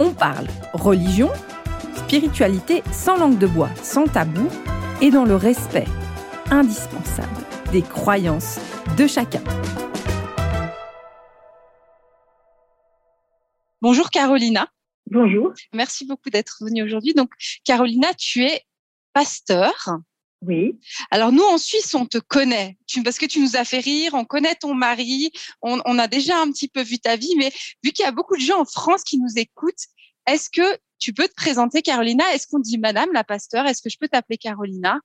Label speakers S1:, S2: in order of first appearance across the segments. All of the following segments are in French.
S1: on parle religion, spiritualité sans langue de bois, sans tabou et dans le respect indispensable des croyances de chacun. Bonjour Carolina.
S2: Bonjour.
S1: Merci beaucoup d'être venue aujourd'hui. Donc Carolina, tu es pasteur.
S2: Oui.
S1: Alors nous en Suisse, on te connaît. Parce que tu nous as fait rire, on connaît ton mari, on, on a déjà un petit peu vu ta vie, mais vu qu'il y a beaucoup de gens en France qui nous écoutent, est-ce que tu peux te présenter, Carolina? Est-ce qu'on dit Madame la pasteur? Est-ce que je peux t'appeler Carolina?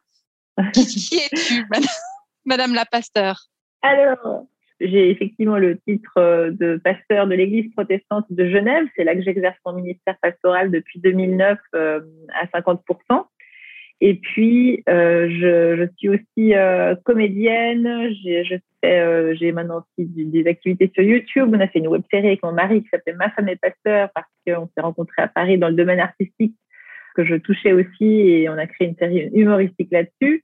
S1: Qui, es-tu, Madame, la pasteur?
S2: Alors, j'ai effectivement le titre euh, de pasteur de l'Église protestante de Genève. C'est là que j'exerce mon ministère pastoral depuis 2009 euh, à 50 et puis, euh, je, je, suis aussi euh, comédienne. J'ai euh, maintenant aussi des activités sur YouTube. On a fait une web série avec mon mari qui s'appelait Ma femme est pasteur parce qu'on s'est rencontrés à Paris dans le domaine artistique que je touchais aussi et on a créé une série humoristique là-dessus.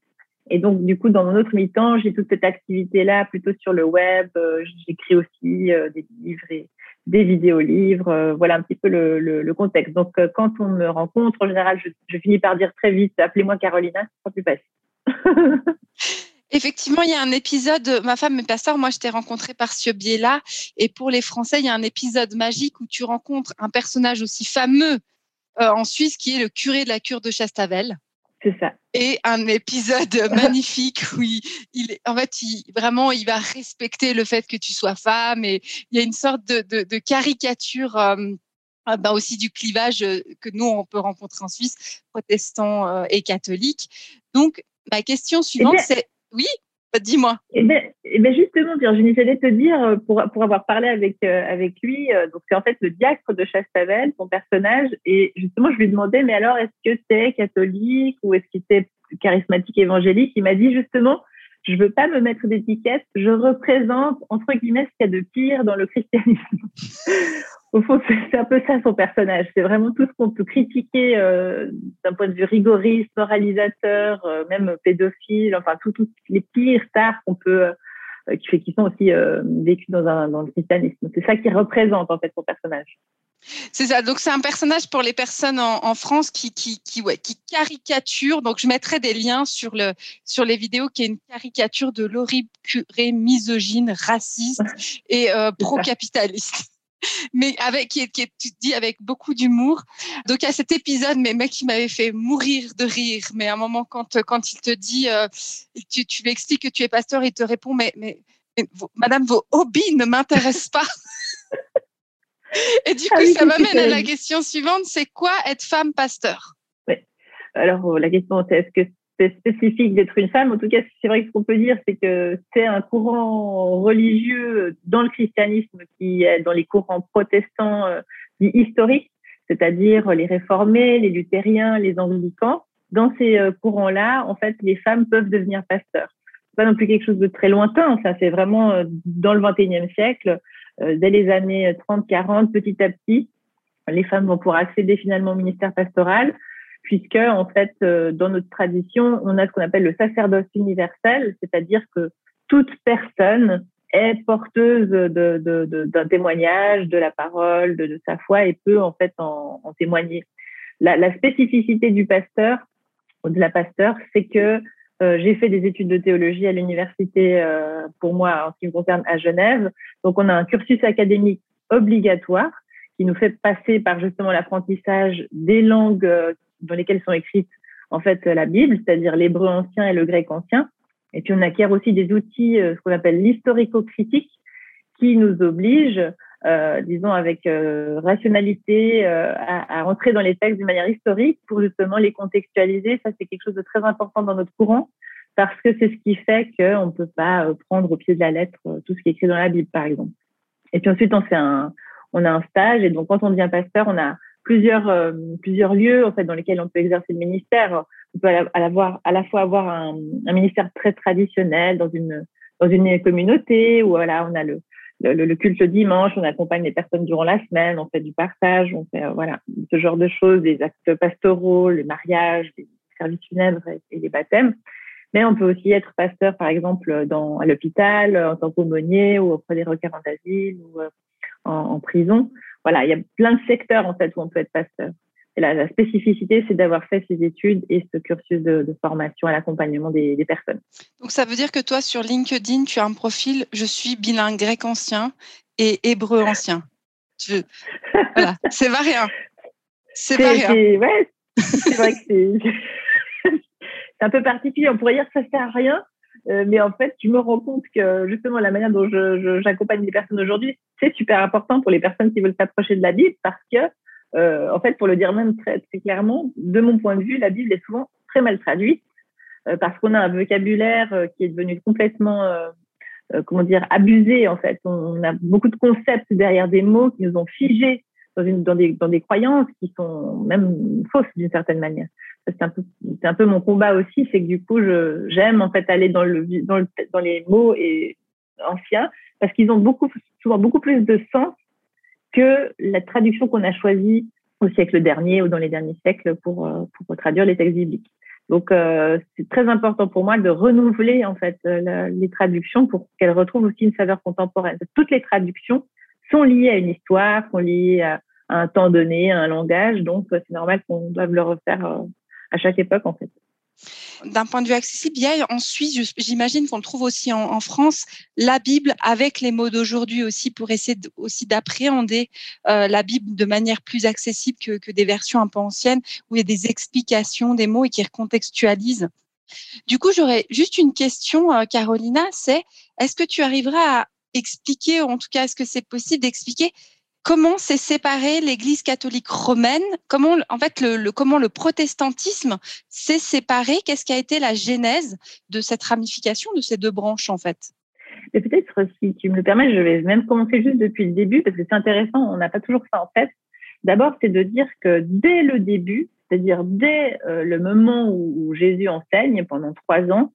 S2: Et donc, du coup, dans mon autre mi-temps, j'ai toute cette activité-là plutôt sur le web. Euh, j'écris aussi euh, des livres et, des vidéos-livres. Euh, voilà un petit peu le, le, contexte. Donc, euh, quand on me rencontre, en général, je, finis par dire très vite appelez-moi Carolina, ce sera plus.
S1: Effectivement, il y a un épisode, ma femme est pasteur, moi je t'ai rencontré par ce biais-là. Et pour les Français, il y a un épisode magique où tu rencontres un personnage aussi fameux euh, en Suisse qui est le curé de la cure de Chastavel.
S2: C'est ça.
S1: Et un épisode magnifique où il, il, en fait, il, vraiment, il va respecter le fait que tu sois femme et il y a une sorte de, de, de caricature. Euh, ah ben aussi du clivage euh, que nous on peut rencontrer en Suisse, protestants euh, et catholiques. Donc ma question suivante, eh c'est oui, dis-moi.
S2: Eh bien, eh ben justement, Virginie, j'allais te dire, euh, pour, pour avoir parlé avec, euh, avec lui, euh, donc c'est en fait le diacre de Chastavel, son personnage, et justement, je lui demandais, mais alors, est-ce que c'est catholique ou est-ce qu'il était charismatique évangélique? Il m'a dit justement, je veux pas me mettre d'étiquette, je représente, entre guillemets, ce qu'il y a de pire dans le christianisme. Au fond, c'est un peu ça son personnage. C'est vraiment tout ce qu'on peut critiquer euh, d'un point de vue rigoriste, moralisateur, euh, même pédophile, enfin tous les pires stars qu'on peut, euh, qui, qui sont aussi vécus dans, dans le christianisme. C'est ça qui représente en fait son personnage.
S1: C'est ça. Donc, c'est un personnage pour les personnes en, France qui, qui, qui, ouais, qui caricature. Donc, je mettrai des liens sur, le, sur les vidéos qui est une caricature de l'horrible curé misogyne, raciste et euh, pro-capitaliste. mais avec qui est, qui est, dis avec beaucoup d'humour. Donc il y a cet épisode, mais mec, qui m'avait fait mourir de rire. Mais à un moment, quand quand il te dit, euh, tu, tu lui expliques que tu es pasteur, il te répond, mais mais, Madame, vos hobbies ne m'intéressent pas. Et du ah coup, ça m'amène à la question suivante, c'est quoi être femme pasteur?
S2: Oui. Alors, la question, c'est est-ce que c'est spécifique d'être une femme? En tout cas, c'est vrai que ce qu'on peut dire, c'est que c'est un courant religieux dans le christianisme qui est dans les courants protestants euh, historiques, c'est-à-dire les réformés, les luthériens, les anglicans. Dans ces euh, courants-là, en fait, les femmes peuvent devenir pasteurs. C'est pas non plus quelque chose de très lointain, ça c'est vraiment euh, dans le 21e siècle. Euh, dès les années 30-40, petit à petit, les femmes vont pouvoir accéder finalement au ministère pastoral, puisque en fait, euh, dans notre tradition, on a ce qu'on appelle le sacerdoce universel, c'est-à-dire que toute personne est porteuse d'un témoignage, de la parole, de, sa foi et peut en fait en, témoigner. La, la, spécificité du pasteur de la pasteur, c'est que euh, j'ai fait des études de théologie à l'université, euh, pour moi, en ce qui me concerne, à Genève. Donc, on a un cursus académique obligatoire qui nous fait passer par justement l'apprentissage des langues euh, dans lesquelles sont écrites en fait la Bible, c'est-à-dire l'hébreu ancien et le grec ancien. Et puis on acquiert aussi des outils, ce qu'on appelle l'historico-critique, qui nous obligent, euh, disons avec rationalité, à, à rentrer dans les textes d'une manière historique pour justement les contextualiser. Ça, c'est quelque chose de très important dans notre courant parce que c'est ce qui fait qu'on ne peut pas euh, prendre au pied de la lettre euh, tout ce qui est écrit dans la Bible, par exemple. Et puis ensuite, on fait un, on a un stage, et donc quand on devient pasteur, on a plusieurs, plusieurs lieux en fait dans lesquels on peut exercer le ministère. On peut à la, à la fois avoir un, un, ministère très traditionnel dans une dans une communauté où voilà on a le, le, culte dimanche, on accompagne les personnes durant la semaine, on fait du partage, on fait voilà ce genre de choses, des actes pastoraux, les mariages, les services funèbres et, les baptêmes. Mais on peut aussi être pasteur, par exemple, dans, à l'hôpital, en tant qu'aumônier ou auprès des requérants d'asile ou euh, en, en, prison. Voilà, il y a plein de secteurs en fait où on peut être pasteur. La, la spécificité, c'est d'avoir fait ces études et ce cursus de, de formation à l'accompagnement des, des, personnes.
S1: Donc ça veut dire que toi, sur LinkedIn, tu as un profil, je suis bilingue grec ancien et hébreu ancien. Je... Voilà, c'est variant.
S2: C'est variant. Ouais, c'est vrai que c'est un peu particulier. On pourrait dire que ça sert à rien, euh, mais en fait, je me rends compte que justement la manière dont j'accompagne les personnes aujourd'hui, c'est super important pour les personnes qui veulent s'approcher de la Bible parce que, euh, en fait, pour le dire même très, très clairement, de mon point de vue, la Bible est souvent très mal traduite euh, parce qu'on a un vocabulaire euh, qui est devenu complètement, euh, euh, comment dire, abusé en fait. On a beaucoup de concepts derrière des mots qui nous ont figés dans, une, dans, des, dans des croyances qui sont même fausses d'une certaine manière c'est un peu c'est un peu mon combat aussi c'est que du coup j'aime en fait aller dans le dans le dans les mots et anciens parce qu'ils ont beaucoup souvent beaucoup plus de sens que la traduction qu'on a choisie au siècle dernier ou dans les derniers siècles pour euh, pour traduire les textes bibliques. Donc euh, c'est très important pour moi de renouveler en fait euh, les traductions pour qu'elles retrouvent aussi une saveur contemporaine. Toutes les traductions sont liées à une histoire sont liées à, un temps donné, à un langage, donc c'est normal qu'on doive le refaire à chaque époque en fait.
S1: D'un point de vue accessible, il y a en Suisse, j'imagine qu'on trouve aussi en, France, la Bible avec les mots d'aujourd'hui aussi pour essayer aussi d'appréhender euh, la Bible de manière plus accessible que, que, des versions un peu anciennes où il y a des explications des mots et qui recontextualisent. Du coup, j'aurais juste une question, euh, Carolina, c'est est-ce que tu arriveras à expliquer, ou en tout cas, est-ce que c'est possible d'expliquer comment s'est séparée l'Église catholique romaine, comment en fait le, comment le protestantisme s'est séparé, qu'est-ce qui a été la genèse de cette ramification de ces deux branches en fait?
S2: Et peut-être si tu me le permets, je vais même commencer juste depuis le début parce que c'est intéressant, on n'a pas toujours ça en tête. D'abord, c'est de dire que dès le début, c'est-à-dire dès euh, le moment où, où, Jésus enseigne pendant trois ans,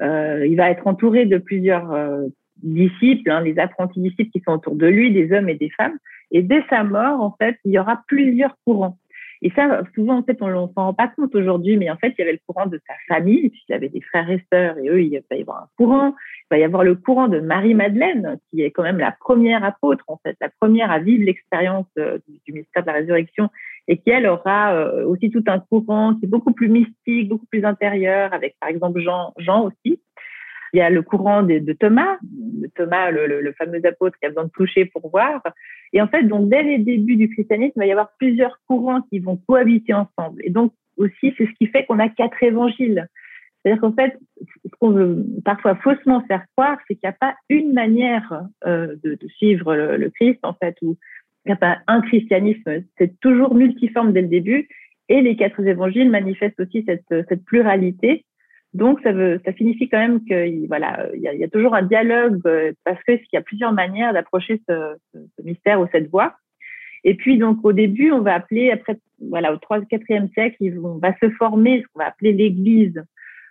S2: euh, il va être entouré de plusieurs euh, disciples, hein, les apprentis disciples qui sont autour de lui, des hommes et des femmes. Et dès sa mort, en fait, il y aura plusieurs courants. Et ça, souvent, en fait, on ne s'en rend pas compte aujourd'hui, mais en fait, il y avait le courant de sa famille, puisqu'il avait des frères et sœurs, et eux, il va y avoir un courant. Il va y avoir le courant de Marie-Madeleine, qui est quand même la première apôtre, en fait, la première à vivre l'expérience euh, du mystère de la résurrection, et qui, elle, aura euh, aussi tout un courant qui est beaucoup plus mystique, beaucoup plus intérieur, avec, par exemple, Jean, Jean aussi. Il y a le courant de, Thomas, Thomas, le, fameux apôtre qui a besoin de toucher pour voir. Et en fait, donc, dès les débuts du christianisme, il va y avoir plusieurs courants qui vont cohabiter ensemble. Et donc, aussi, c'est ce qui fait qu'on a quatre évangiles. C'est-à-dire qu'en fait, ce qu'on veut parfois faussement faire croire, c'est qu'il n'y a pas une manière euh, de, suivre le, Christ, en fait, ou il n'y a pas un christianisme. C'est toujours multiforme dès le début. Et les quatre évangiles manifestent aussi cette pluralité donc, ça, veut, ça signifie quand même qu'il voilà, il y, a, toujours un dialogue euh, parce qu'il y a plusieurs manières d'approcher ce, mystère ou cette voie. Et puis, donc, au début, on va appeler, après, voilà, au 3 4e siècle, on va se former ce qu'on va appeler l'Église.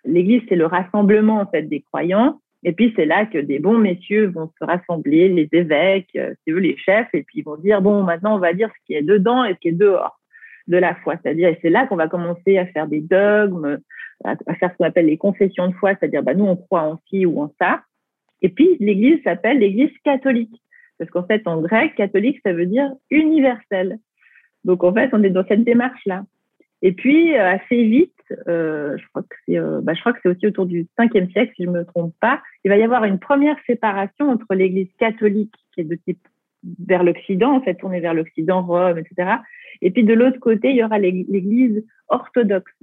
S2: L'Église, c'est le rassemblement, en fait, des croyants. Et puis, c'est là que des bons messieurs vont se rassembler, les évêques, euh, c'est eux les chefs, et puis ils vont dire, bon, maintenant, on va dire ce qui est dedans et ce qui est dehors de la foi. C'est-à-dire, et c'est là qu'on va commencer à faire des dogmes, à, faire ce qu'on appelle les confessions de foi, c'est-à-dire bah, nous on croit en ci ou en ça. Et puis l'Église s'appelle l'Église catholique, parce qu'en fait en grec catholique ça veut dire universel. Donc en fait on est dans cette démarche là. Et puis euh, assez vite, euh, je crois que c'est, euh, bah, aussi autour du 5e siècle si je me trompe pas, il va y avoir une première séparation entre l'Église catholique qui est de type vers l'Occident, en fait, tournée vers l'Occident, Rome, etc. Et puis de l'autre côté, il y aura l'Église orthodoxe.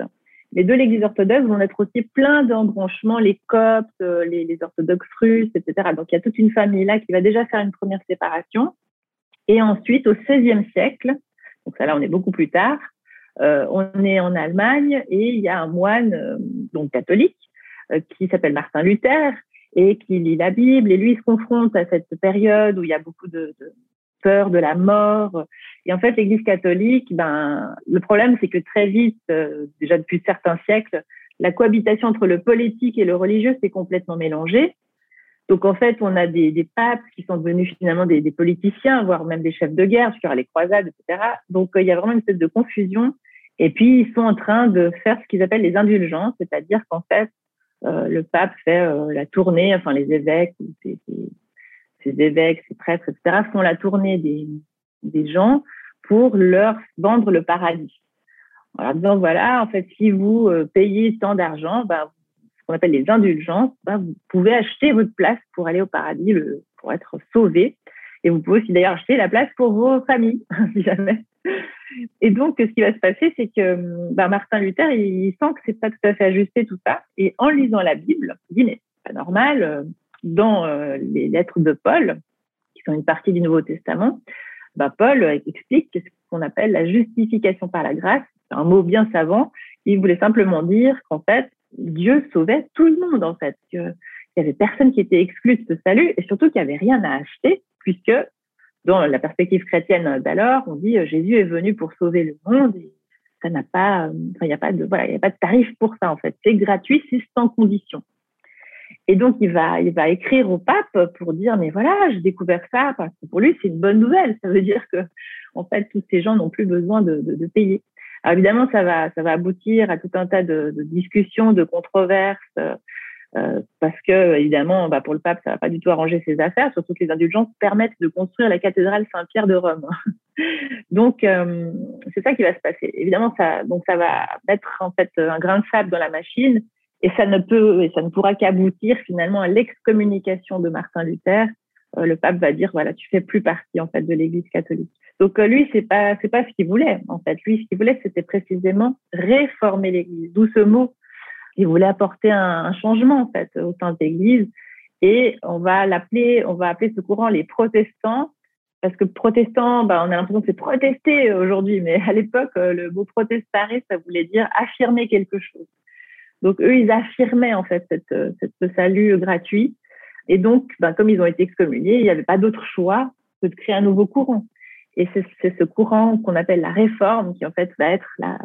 S2: Mais de l'Église orthodoxe vont être aussi plein d'embranchements, les coptes, euh, les, orthodoxes russes, etc. Donc il y a toute une famille là qui va déjà faire une première séparation. Et ensuite, au XVIe siècle, donc ça là on est beaucoup plus tard, euh, on est en Allemagne et il y a un moine euh, donc catholique qui s'appelle Martin Luther et qui lit la Bible. Et lui, se confronte à cette période où il y a beaucoup de peur de la mort. Et en fait, l'Église catholique, ben, le problème, c'est que très vite, euh, déjà depuis certains siècles, la cohabitation entre le politique et le religieux s'est complètement mélangée. Donc en fait, on a des, des papes qui sont devenus finalement des, des, politiciens, voire même des chefs de guerre sur les croisades, etc. Donc euh, il y a vraiment une espèce de confusion. Et puis ils sont en train de faire ce qu'ils appellent les indulgences, c'est-à-dire qu'en fait, euh, le pape fait la tournée, enfin les évêques, ces, ces, évêques, ces prêtres, etc. font la tournée des, gens pour leur vendre le paradis. En disant voilà, en fait, si vous euh, payez tant d'argent, ben, qu'on appelle les indulgences, ben, vous pouvez acheter votre place pour aller au paradis, le, pour être sauvé. Et vous pouvez aussi d'ailleurs acheter la place pour vos familles, si jamais. Et donc, ce qui va se passer, c'est que ben, Martin Luther, il, sent que c'est pas tout à fait ajusté tout ça. Et en lisant la Bible, il dit, mais c'est pas normal, euh, dans euh, les lettres de Paul, qui sont une partie du Nouveau Testament, ben, Paul explique ce qu'on appelle la justification par la grâce. C'est un mot bien savant. Il voulait simplement dire qu'en fait, Dieu sauvait tout le monde, en fait. Qu'il n'y avait personne qui était exclu de ce salut et surtout qu'il n'y avait rien à acheter, puisque dans la perspective chrétienne d'alors, on dit euh, Jésus est venu pour sauver le monde et ça n'a pas, euh, il n'y a pas de, voilà, a pas de tarif pour ça, en fait. C'est gratuit, c'est sans condition. Et donc, il va, il va écrire au pape pour dire, mais voilà, j'ai découvert ça, parce que pour lui, c'est une bonne nouvelle. Ça veut dire que, en fait, tous ces gens n'ont plus besoin de, de, de payer. Alors évidemment, ça va, ça va aboutir à tout un tas de, de discussions, de controverses, euh, parce que évidemment, bah, pour le pape, ça va pas du tout arranger ses affaires, surtout que les indulgences permettent de construire la cathédrale Saint-Pierre de Rome. donc, euh, c'est ça qui va se passer. Évidemment, ça, donc ça va mettre en fait un grain de sable dans la machine, et ça ne peut, et ça ne pourra qu'aboutir finalement à l'excommunication de Martin Luther. Euh, le pape va dire voilà, tu fais plus partie en fait de l'Église catholique. Donc euh, lui, c'est pas pas ce qu'il voulait en fait. Lui, ce qu'il voulait, c'était précisément réformer l'Église. D'où ce mot. Il voulait apporter un, changement en fait au sein de l'Église. Et on va l'appeler, on va appeler ce courant les protestants parce que protestant, bah, on a l'impression que c'est protester aujourd'hui, mais à l'époque, euh, le mot protestare, ça voulait dire affirmer quelque chose. Donc eux, ils affirmaient en fait cette, cette ce salut gratuit. Et donc, ben, comme ils ont été excommuniés, il n'y avait pas d'autre choix que de créer un nouveau courant. Et c'est ce courant qu'on appelle la réforme qui en fait va être la,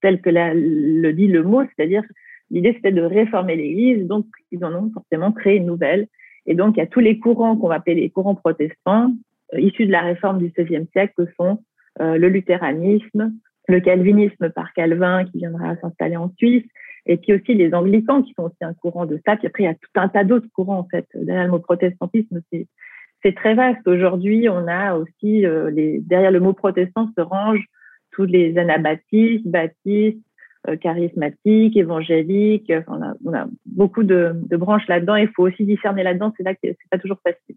S2: tel que la, le dit le mot, c'est-à-dire l'idée c'était de réformer l'Église, donc ils en ont forcément créé une nouvelle. Et donc il y a tous les courants qu'on va appeler les courants protestants, euh, issus de la réforme du XVIe siècle, que sont euh, le luthéranisme, le calvinisme par Calvin qui viendra s'installer en Suisse, et puis aussi les anglicans qui sont aussi un courant de ça. Puis après il y a tout un tas d'autres courants en fait. Derrière le mot protestantisme, c'est très vaste. Aujourd'hui, on a aussi, euh, les, derrière le mot protestant se rangent tous les anabaptistes, baptistes, euh, charismatiques, évangéliques. on, a, on, a, beaucoup de, de branches là-dedans. Il faut aussi discerner là-dedans. C'est là que c'est pas toujours facile.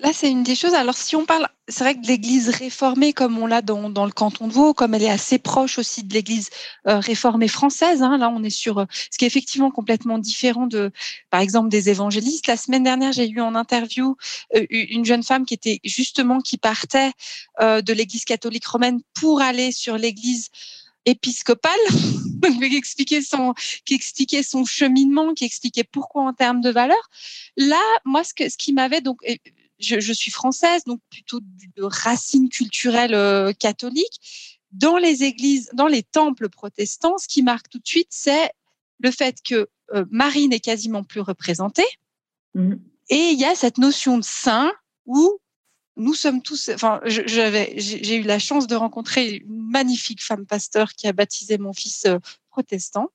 S1: Là, c'est une des choses. Alors, si on parle, c'est vrai que l'Église réformée, comme on l'a dans, dans, le canton de Vaud, comme elle est assez proche aussi de l'Église euh, réformée française, hein, là, on est sur euh, ce qui est effectivement complètement différent de, par exemple, des évangélistes. La semaine dernière, j'ai eu en interview euh, une jeune femme qui était justement qui partait de l'Église catholique romaine pour aller sur l'Église épiscopale, qui expliquait son, qui expliquait son cheminement, qui expliquait pourquoi en termes de valeurs. Là, moi, ce, que, ce qui m'avait donc je, je, suis française, donc plutôt de racines culturelles euh, catholiques. Dans les églises, dans les temples protestants, ce qui marque tout de suite, c'est le fait que euh, Marie n'est quasiment plus représentée. Mmh. Et il y a cette notion de saint où nous sommes tous. Enfin, j'avais, j'ai eu la chance de rencontrer une magnifique femme pasteur qui a baptisé mon fils euh, protestant.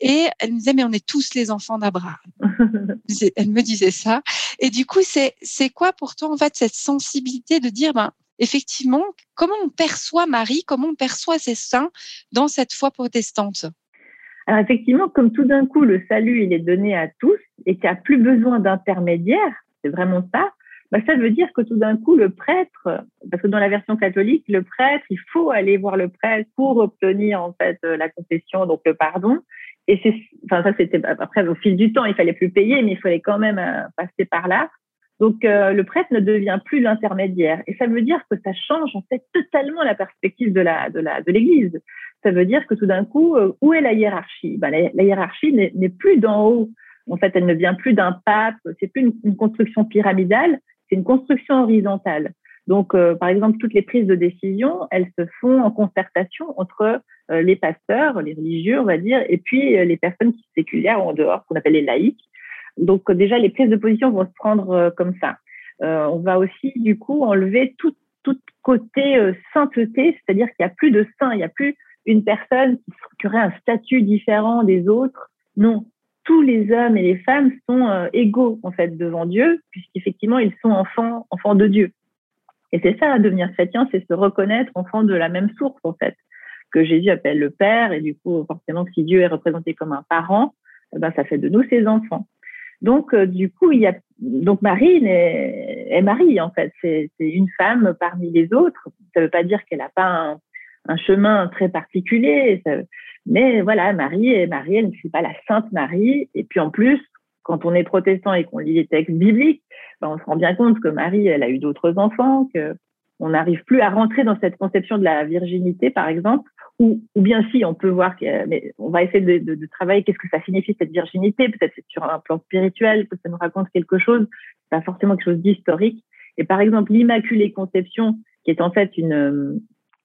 S1: Et elle me disait, mais on est tous les enfants d'Abraham. elle me disait ça. Et du coup, c'est, c'est quoi pour toi, en fait, cette sensibilité de dire, ben, effectivement, comment on perçoit Marie, comment on perçoit ses saints dans cette foi protestante?
S2: Alors effectivement, comme tout d'un coup le salut il est donné à tous et qu'il n'y a plus besoin d'intermédiaire, c'est vraiment ça. Bah, ça veut dire que tout d'un coup, le prêtre, parce que dans la version catholique, le prêtre, il faut aller voir le prêtre pour obtenir en fait euh, la confession, donc le pardon. Et c'est, enfin ça c'était après au fil du temps, il fallait plus payer, mais il fallait quand même euh, passer par là. Donc euh, le prêtre ne devient plus l'intermédiaire, et ça veut dire que ça change en fait totalement la perspective de la de la de l'Église. Ça veut dire que tout d'un coup, où est la hiérarchie? Ben, la, hiérarchie n'est plus d'en haut. En fait, elle ne vient plus d'un pape. C'est plus une construction pyramidale, une construction horizontale. Donc, euh, par exemple, toutes les prises de décision, elles se font en concertation entre euh, les pasteurs, les religieux, on va dire, et puis euh, les personnes qui sont séculières en dehors, qu'on appelle les laïcs. Donc, déjà, les prises de position vont se prendre comme ça. on va aussi, du coup, enlever tout, tout côté sainteté, c'est-à-dire qu'il n'y a plus de saint, il n'y a plus une personne qui aurait un statut différent des autres. Non, tous les hommes et les femmes sont égaux en fait devant Dieu, puisqu'effectivement ils sont enfants, enfants de Dieu. Et c'est ça, devenir chrétien, c'est se reconnaître enfant de la même source, en fait, que Jésus appelle le Père. Et du coup, forcément, si Dieu est représenté comme un parent, eh ben, ça fait de nous ses enfants. Donc, euh, du coup, il y a donc Marie est, Marie en fait. C'est une femme parmi les autres. Ça ne veut pas dire qu'elle n'a pas un, chemin très particulier, mais voilà, Marie Marie. Elle ne suit pas la Sainte Marie. Et puis en plus, quand on est protestant et qu'on lit les textes bibliques, ben, on se rend bien compte que Marie, elle a eu d'autres enfants, que on n'arrive plus à rentrer dans cette conception de la virginité, par exemple, ou, ou bien si on peut voir, que, mais on va essayer de, de, de travailler qu'est-ce que ça signifie cette virginité, peut-être sur un plan spirituel, que ça nous raconte quelque chose, pas forcément quelque chose d'historique. Et par exemple, l'Immaculée Conception, qui est en fait une,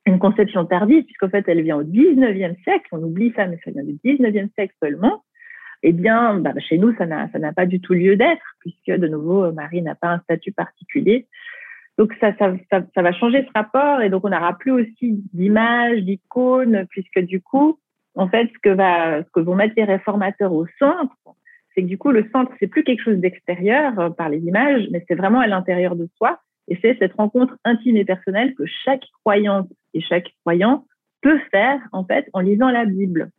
S2: une conception tardive, puisqu'en fait elle vient au 19e siècle, on oublie ça, mais ça vient du 19e siècle seulement, eh bien, bah, chez nous, ça n'a pas du tout lieu d'être, puisque de nouveau, Marie n'a pas un statut particulier. Donc, ça, va changer ce rapport, et donc on n'aura plus aussi d'images, d'icônes, puisque du coup, en fait, ce que, va, ce que vont mettre les réformateurs au centre, c'est que du coup, le centre, c'est plus quelque chose d'extérieur euh, par les images, mais c'est vraiment à l'intérieur de soi. Et c'est cette rencontre intime et personnelle que chaque croyante et chaque croyant peut faire, en fait, en lisant la Bible.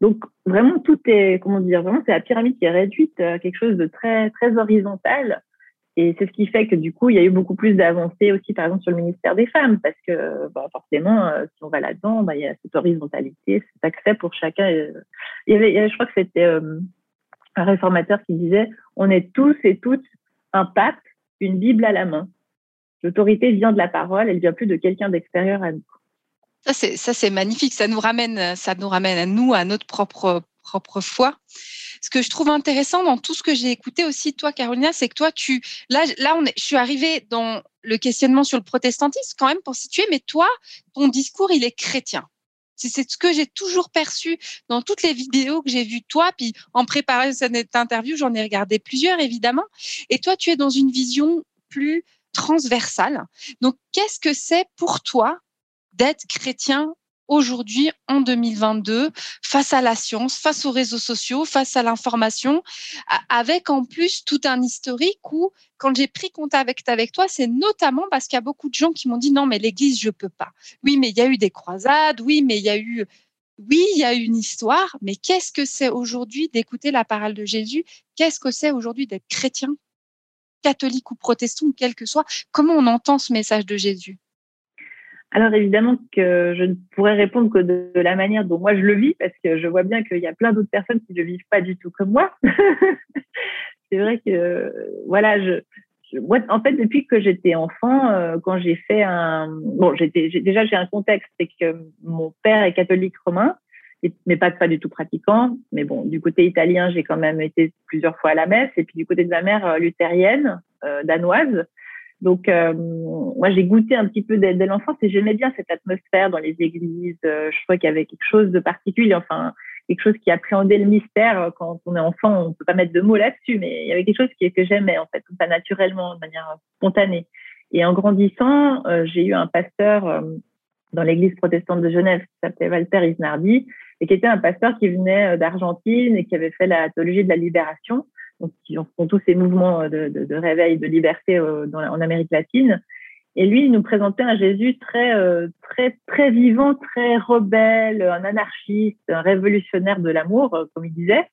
S2: Donc vraiment tout est comment dire vraiment c'est la pyramide qui est réduite à quelque chose de très très horizontal. Et c'est ce qui fait que du coup il y a eu beaucoup plus d'avancées aussi par exemple sur le ministère des femmes parce que bah, forcément euh, si on va là-dedans bah, il y a cette horizontalité cet accès pour chacun il y avait, je crois que c'était euh, un réformateur qui disait on est tous et toutes un pape une bible à la main l'autorité vient de la parole elle vient plus de quelqu'un d'extérieur à nous
S1: ça, c'est magnifique. Ça nous ramène, ça nous ramène à nous, à notre propre, propre foi. Ce que je trouve intéressant dans tout ce que j'ai écouté aussi, toi, Carolina, c'est que toi, tu, là, là, on est, je suis arrivée dans le questionnement sur le protestantisme quand même pour situer, mais toi, ton discours, il est chrétien. C'est ce que j'ai toujours perçu dans toutes les vidéos que j'ai vues toi. Puis en préparant cette interview, j'en ai regardé plusieurs évidemment. Et toi, tu es dans une vision plus transversale. Donc, qu'est-ce que c'est pour toi d'être chrétien aujourd'hui en 2022 face à la science, face aux réseaux sociaux, face à l'information, avec en plus tout un historique où quand j'ai pris contact avec toi, c'est notamment parce qu'il y a beaucoup de gens qui m'ont dit non mais l'Église je peux pas. Oui mais il y a eu des croisades, oui mais il y a eu oui, il y a une histoire, mais qu'est-ce que c'est aujourd'hui d'écouter la parole de Jésus? Qu'est-ce que c'est aujourd'hui d'être chrétien, catholique ou protestant, quel que soit Comment on entend ce message de Jésus?
S2: Alors évidemment que je ne pourrais répondre que de, la manière dont moi je le vis, parce que je vois bien qu'il y a plein d'autres personnes qui ne le vivent pas du tout comme moi. c'est vrai que voilà, moi, en fait, depuis que j'étais enfant, euh, quand j'ai fait un, bon, j'étais déjà j'ai un contexte, c'est que mon père est catholique romain, mais pas pas du tout pratiquant. Mais bon, du côté italien, j'ai quand même été plusieurs fois à la messe, et puis du côté de ma mère euh, luthérienne, euh, danoise. Donc, euh, moi, j'ai goûté un petit peu dès, l'enfance et j'aimais bien cette atmosphère dans les églises. Je crois qu'il y avait quelque chose de particulier, enfin, quelque chose qui appréhendait le mystère. Quand on est enfant, on peut pas mettre de mots là-dessus, mais il y avait quelque chose que j'aimais, en fait, pas naturellement, de manière spontanée. Et en grandissant, j'ai eu un pasteur dans l'église protestante de Genève qui s'appelait Walter Isnardi et qui était un pasteur qui venait d'Argentine et qui avait fait la théologie de la libération donc qui font tous ces mouvements de, de, réveil, de liberté euh, en Amérique latine. Et lui, il nous présentait un Jésus très, euh, très, très vivant, très rebelle, un anarchiste, un révolutionnaire de l'amour, euh, comme il disait.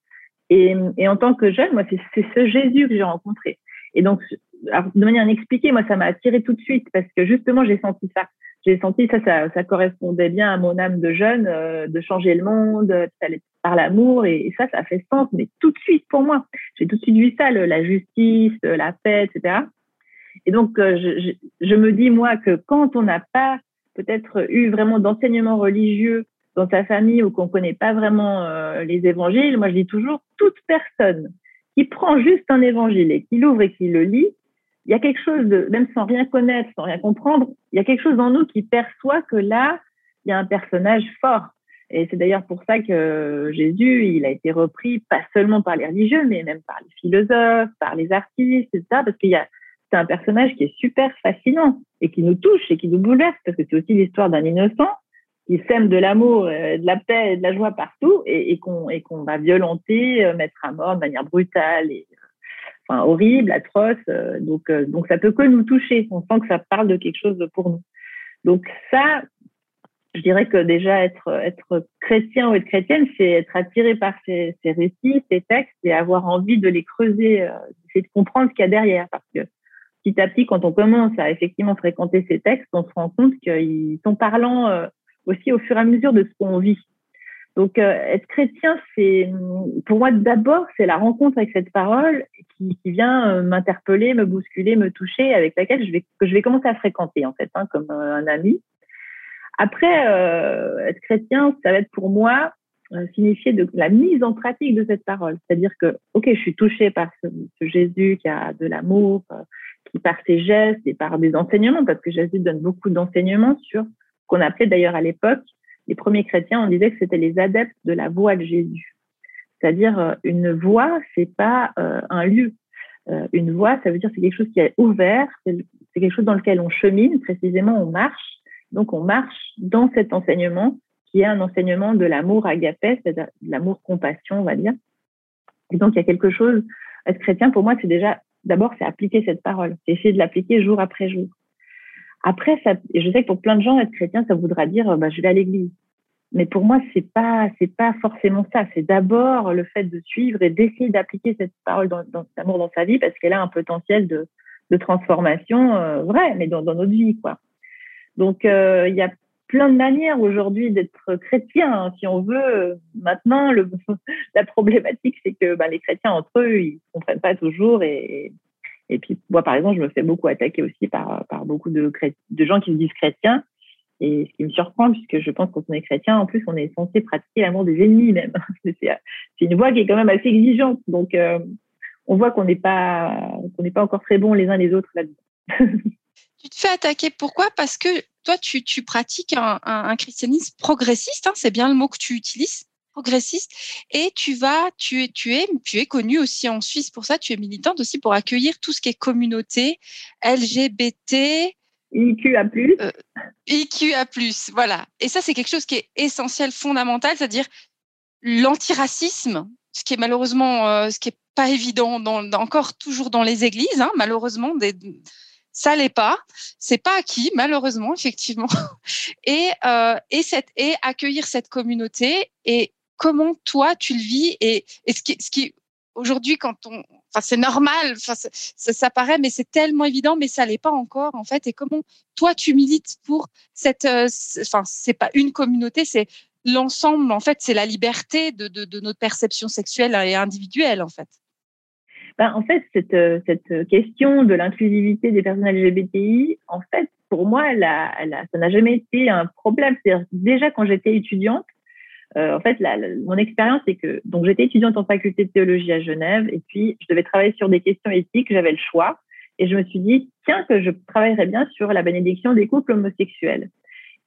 S2: Et, et, en tant que jeune, moi, c'est ce Jésus que j'ai rencontré. Et donc, de manière inexpliquée, moi, ça m'a attiré tout de suite parce que justement, j'ai senti ça j'ai senti ça, ça, ça, correspondait bien à mon âme de jeune, euh, de changer le monde, par l'amour, et, ça, ça fait sens, mais tout de suite pour moi. J'ai tout de suite vu ça, la justice, la paix, etc. Et donc, euh, je, je, me dis, moi, que quand on n'a pas peut-être eu vraiment d'enseignement religieux dans sa famille ou qu'on connaît pas vraiment euh, les évangiles, moi, je dis toujours, toute personne qui prend juste un évangile et qui l'ouvre et qui le lit, il y a quelque chose de, même sans rien connaître, sans rien comprendre, il y a quelque chose en nous qui perçoit que là, il y a un personnage fort. Et c'est d'ailleurs pour ça que Jésus, il a été repris pas seulement par les religieux, mais même par les philosophes, par les artistes, etc. Parce qu'il y a, c'est un personnage qui est super fascinant et qui nous touche et qui nous bouleverse parce que c'est aussi l'histoire d'un innocent qui sème de l'amour, euh, de la paix et de la joie partout et, qu'on va violenter, euh, mettre à mort de manière brutale enfin horrible, atroce. Euh, donc donc ça peut que nous toucher. On sent que ça parle de quelque chose pour nous. Donc ça, je dirais que déjà être, être chrétien ou être chrétienne, c'est être attiré par ces, ces, récits, ces textes et avoir envie de les creuser, euh, de comprendre ce qu'il y a derrière. Parce que petit à petit, quand on commence à effectivement fréquenter ces textes, on se rend compte qu'ils sont parlants euh, aussi au fur et à mesure de ce qu'on vit. Donc, euh, être chrétien, c'est pour moi d'abord, c'est la rencontre avec cette parole qui, vient euh, m'interpeller, me bousculer, me toucher, avec laquelle je vais que je vais commencer à fréquenter en fait, hein, comme un ami. Après, euh, être chrétien, ça va être pour moi euh, signifier de la mise en pratique de cette parole. C'est-à-dire que, ok, je suis touchée par ce, Jésus qui a de l'amour, euh, qui par ses gestes et par des enseignements, parce que Jésus donne beaucoup d'enseignements sur ce qu'on appelait d'ailleurs à l'époque, les premiers chrétiens, on disait que c'était les adeptes de la voix de Jésus. C'est-à-dire, une voix, c'est pas un lieu. une voix, ça veut dire c'est quelque chose qui est ouvert, c'est quelque chose dans lequel on chemine, précisément on marche, donc, on marche dans cet enseignement qui est un enseignement de l'amour agapé, c'est-à-dire de l'amour compassion, on va dire. Et donc, il y a quelque chose, être chrétien, pour moi, c'est déjà, d'abord, c'est appliquer cette parole, c'est essayer de l'appliquer jour après jour. Après, je sais que pour plein de gens, être chrétien, ça voudra dire, bah, je vais à l'église. Mais pour moi, c'est pas, c'est pas forcément ça. C'est d'abord le fait de suivre et d'essayer d'appliquer cette parole dans, dans dans sa vie parce qu'elle a un potentiel de, transformation euh, vrai, mais dans, notre vie, quoi. Donc, euh, il y a plein de manières aujourd'hui d'être chrétien, hein, si on veut. Maintenant, la problématique, c'est que ben, les chrétiens entre eux, ils ne comprennent pas toujours. Et, et puis, moi, par exemple, je me fais beaucoup attaquer aussi par, beaucoup de, gens qui se disent chrétiens. Et ce qui me surprend, puisque je pense que on est chrétien, en plus, on est censé pratiquer l'amour des ennemis même. C'est une voie qui est quand même assez exigeante. Donc, euh, on voit qu'on n'est pas, encore très bons les uns les autres là-dedans.
S1: Tu te fais attaquer pourquoi? Parce que toi, tu, pratiques un, un, christianisme progressiste, hein, c'est bien le mot que tu utilises, progressiste, et tu vas, tu es, tu es, tu es connu aussi en Suisse pour ça. Tu es militante aussi pour accueillir tout ce qui est communauté LGBT.
S2: IQA+.
S1: Euh, IQA+, voilà. Et ça, c'est quelque chose qui est essentiel, fondamental, c'est-à-dire l'antiracisme, ce qui est malheureusement, euh, ce qui est pas évident dans, encore toujours dans les églises, hein, malheureusement, des, ça l'est pas, c'est pas acquis malheureusement effectivement, et euh, et cette et accueillir cette communauté et comment toi tu le vis et, et ce qui aujourd'hui quand on enfin c'est normal enfin ça, ça, paraît mais c'est tellement évident mais ça l'est pas encore en fait. Et comment toi tu milites pour cette euh, enfin c'est pas une communauté c'est l'ensemble en fait. C'est la liberté de, de, notre perception sexuelle et individuelle en fait.
S2: Ben, en fait, cette, euh, cette question de l'inclusivité des personnes LGBTI, en fait, pour moi, elle ça n'a jamais été un problème. C'est déjà quand j'étais étudiante, euh, en fait, la, mon expérience, c'est que donc j'étais étudiante en faculté de théologie à Genève, et puis je devais travailler sur des questions éthiques. J'avais le choix, et je me suis dit tiens que je travaillerais bien sur la bénédiction des couples homosexuels.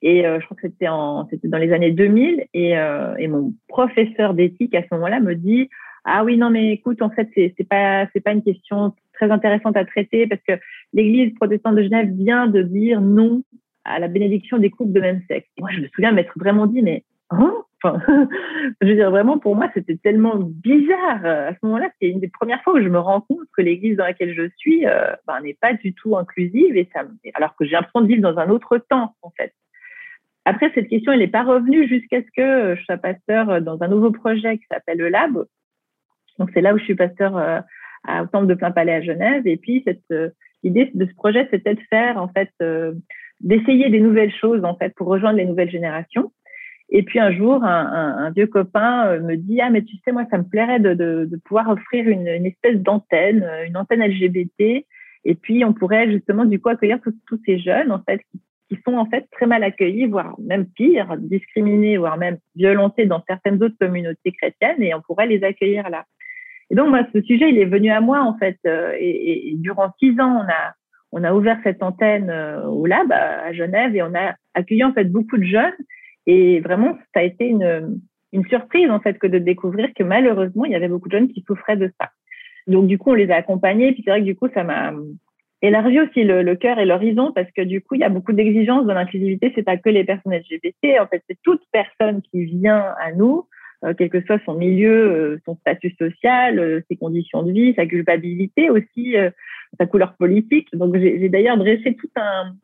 S2: Et euh, je crois que c'était en c'était dans les années 2000, et, euh, et mon professeur d'éthique à ce moment-là me dit ah oui non mais écoute en fait c'est c'est pas c'est pas une question très intéressante à traiter parce que l'Église protestante de Genève vient de dire non à la bénédiction des couples de même sexe. moi je me souviens m'être vraiment dit mais hein? Enfin, je veux dire vraiment pour moi c'était tellement bizarre à ce moment-là c'est une des premières fois où je me rends compte que l'Église dans laquelle je suis euh, ben, n'est pas du tout inclusive et ça alors que j'ai l'impression de vivre dans un autre temps en fait. Après, cette question, elle n'est pas revenue jusqu'à ce que je sois pasteur dans un nouveau projet qui s'appelle le Lab, donc c'est là où je suis pasteur euh, au temple de plein palais à Genève. Et puis cette euh, l'idée de ce projet, c'était de faire en fait euh, d'essayer des nouvelles choses en fait pour rejoindre les nouvelles générations. Et puis un jour, un, un, un, vieux copain me dit ah mais tu sais moi ça me plairait de, de, de pouvoir offrir une, une espèce d'antenne, une antenne LGBT. Et puis on pourrait justement du coup accueillir tous ces jeunes en fait qui, sont en fait très mal accueillis, voire même pire, discriminés, voire même violentés dans certaines autres communautés chrétiennes. Et on pourrait les accueillir là. Et donc, moi, ce sujet, il est venu à moi, en fait. Euh, et, durant six ans, on a, on a ouvert cette antenne euh, au lab à Genève et on a accueilli, en fait, beaucoup de jeunes. Et vraiment, ça a été une, une surprise, en fait, que de découvrir que malheureusement, il y avait beaucoup de jeunes qui souffraient de ça. Donc, du coup, on les a accompagnés. Puis c'est vrai que du coup, ça m'a élargi aussi le, le cœur et l'horizon parce que du coup, il y a beaucoup d'exigences dans l'inclusivité. C'est pas que les personnes LGBT. En fait, c'est toute personne qui vient à nous euh, quel que soit son milieu, euh, son statut social, euh, ses conditions de vie, sa culpabilité aussi, sa couleur politique. Donc j'ai d'ailleurs dressé tout un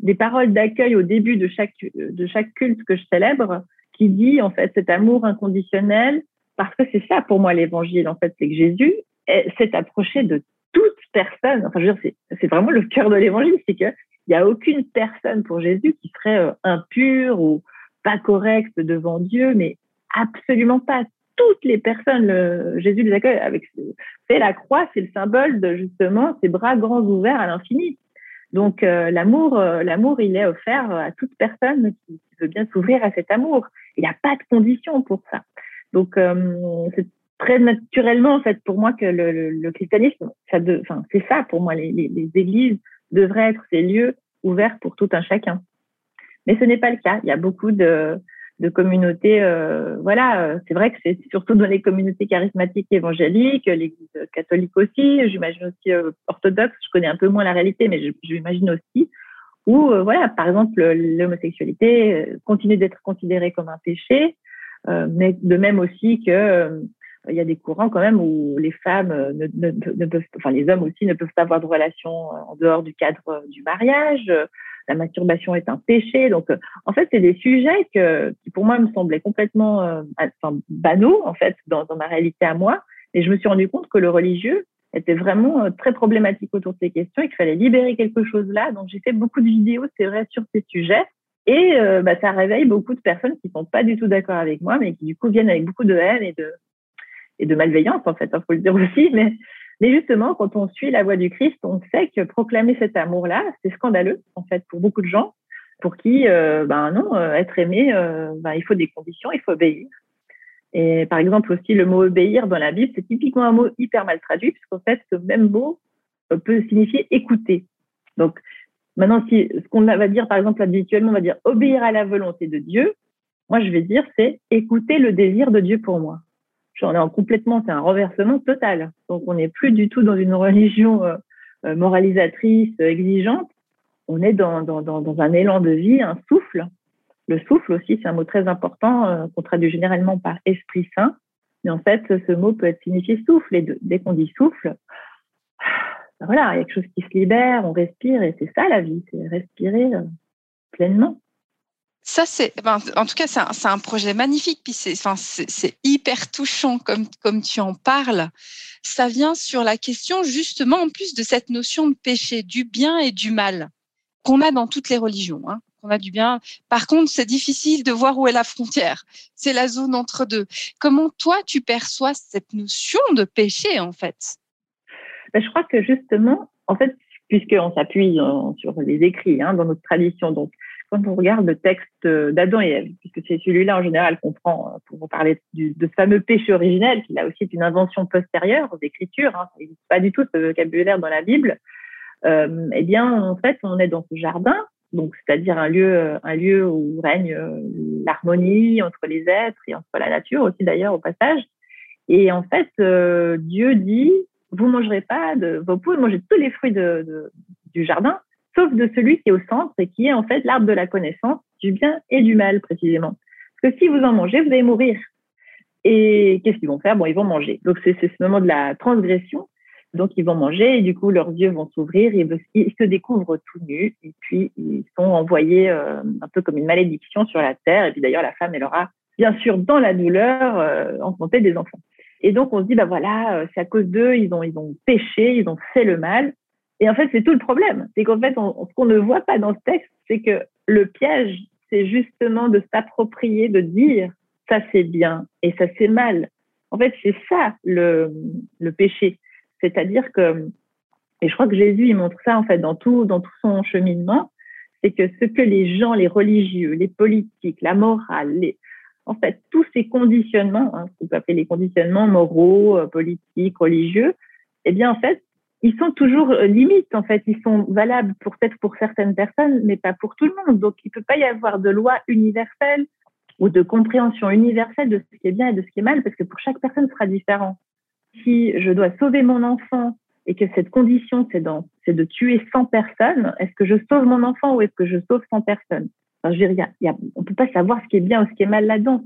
S2: des paroles d'accueil au début de chaque de chaque culte que je célèbre, qui dit en fait cet amour inconditionnel, parce que c'est ça pour moi l'évangile en fait, c'est que Jésus s'est approché de toute personne. Enfin, je veux dire, c'est vraiment le cœur de l'évangile, c'est que il n'y a aucune personne pour Jésus qui serait impure ou pas correcte devant Dieu, mais Absolument pas. Toutes les personnes, Jésus les accueille avec c'est la croix, c'est le symbole de justement ses bras grands ouverts à l'infini. Donc euh, l'amour, euh, l'amour, il est offert à toute personne qui, veut bien s'ouvrir à cet amour. Il n'y a pas de condition pour ça. Donc euh, c'est très naturellement en fait pour moi que le, christianisme, ça enfin, c'est ça pour moi. Les, les, églises devraient être ces lieux ouverts pour tout un chacun. Mais ce n'est pas le cas. Il y a beaucoup de de communautés. Euh, voilà, euh, c'est vrai que c'est surtout dans les communautés charismatiques évangéliques, l'Église catholique aussi, j'imagine aussi euh, orthodoxe. Je connais un peu moins la réalité, mais j'imagine aussi où, voilà, par exemple, l'homosexualité continue d'être considérée comme un péché, mais de même aussi que il y a des courants quand même où les femmes ne, ne, ne, peuvent, enfin les hommes aussi ne peuvent pas avoir de relations en dehors du cadre du mariage la masturbation est un péché. Donc, euh, en fait, c'est des sujets qui pour moi me semblaient complètement euh, enfin, banaux, en fait, dans, ma réalité à moi. Et je me suis rendu compte que le religieux était vraiment euh, très problématique autour de ces questions et qu'il fallait libérer quelque chose là. Donc, j'ai fait beaucoup de vidéos, c'est vrai, sur ces sujets. Et bah, ça réveille beaucoup de personnes qui sont pas du tout d'accord avec moi, mais qui du coup viennent avec beaucoup de haine et de, et de malveillance, en fait, il hein, faut le dire aussi. Mais mais justement, quand on suit la voie du Christ, on sait que proclamer cet amour-là, c'est scandaleux, en fait, pour beaucoup de gens, pour qui, euh, ben non, euh, être aimé, euh, ben, il faut des conditions, il faut obéir. Et par exemple aussi, le mot obéir dans la Bible, c'est typiquement un mot hyper mal traduit, puisqu'en fait, ce même mot peut signifier écouter. Donc, maintenant, si, ce qu'on va dire, par exemple, habituellement, on va dire obéir à la volonté de Dieu. Moi, je vais dire, c'est écouter le désir de Dieu pour moi on est en complètement, c'est un renversement total. Donc, on n'est plus du tout dans une religion euh, euh, moralisatrice, euh, exigeante. On est dans, dans, dans, un élan de vie, un souffle. Le souffle aussi, c'est un mot très important qu'on traduit généralement par esprit saint. Mais en fait, ce mot peut être signifié souffle. Et dès qu'on dit souffle, ben voilà, il y a quelque chose qui se libère, on respire. Et c'est ça la vie, c'est respirer pleinement.
S1: Ça, c'est, en tout cas, c'est un, projet magnifique. Puis c'est, hyper touchant comme, comme tu en parles. Ça vient sur la question, justement, en plus de cette notion de péché, du bien et du mal qu'on a dans toutes les religions. Hein, qu'on a du bien. Par contre, c'est difficile de voir où est la frontière. C'est la zone entre deux. Comment toi, tu perçois cette notion de péché, en fait?
S2: Ben, Je crois que justement, en fait, puisqu'on s'appuie euh, sur les écrits hein, dans notre tradition, donc quand on regarde le texte d'Adam et puisque c'est celui-là en général qu'on prend euh, pour parler de ce fameux péché originel, qui là aussi est une invention postérieure aux Écritures, hein, ça n'existe pas du tout ce vocabulaire dans la Bible, euh, eh bien, en fait, on est dans ce jardin, donc c'est-à-dire un lieu, un lieu où règne euh, l'harmonie entre les êtres et entre la nature aussi d'ailleurs au passage. Et en fait, euh, Dieu dit, vous mangerez pas de, vous pouvez manger tous les fruits du jardin, sauf de celui qui est au centre et qui est en fait l'arbre de la connaissance du bien et du mal précisément. Parce que si vous en mangez, vous allez mourir. Et qu'est-ce qu'ils vont faire? Bon, ils vont manger. Donc c'est ce moment de la transgression. Donc ils vont manger et du coup leurs yeux vont s'ouvrir, ils, ils se découvrent tout nus et puis ils sont envoyés euh, un peu comme une malédiction sur la terre. Et puis d'ailleurs la femme, elle aura bien sûr dans la douleur euh, enfanté des enfants. Et donc on se dit bah voilà, euh, c'est à cause d'eux, ils ont ils ont péché, ils ont fait le mal. Et en fait, c'est tout le problème. C'est qu'en fait, ce qu'on ne voit pas dans ce texte, c'est que le piège, c'est justement de s'approprier, de dire ça c'est bien et ça c'est mal. En fait, c'est ça le, le péché. C'est-à-dire que, et je crois que Jésus, il montre ça en fait dans tout, dans tout son cheminement, c'est que ce que les gens, les religieux, les politiques, la morale, en fait, tous ces conditionnements, hein, ce qu'on peut appeler les conditionnements moraux, euh, politiques, religieux, eh bien, en fait, ils sont toujours euh, limites, en fait. Ils sont valables peut-être pour certaines personnes, mais pas pour tout le monde. Donc, il ne peut pas y avoir de loi universelle ou de compréhension universelle de ce qui est bien et de ce qui est mal, parce que pour chaque personne, ce sera différent. Si je dois sauver mon enfant et que cette condition, c'est de tuer 100 personnes, est-ce que je sauve mon enfant ou est-ce que je sauve 100 personnes? Enfin, je veux dire, On ne peut pas savoir ce qui est bien ou ce qui est mal là-dedans.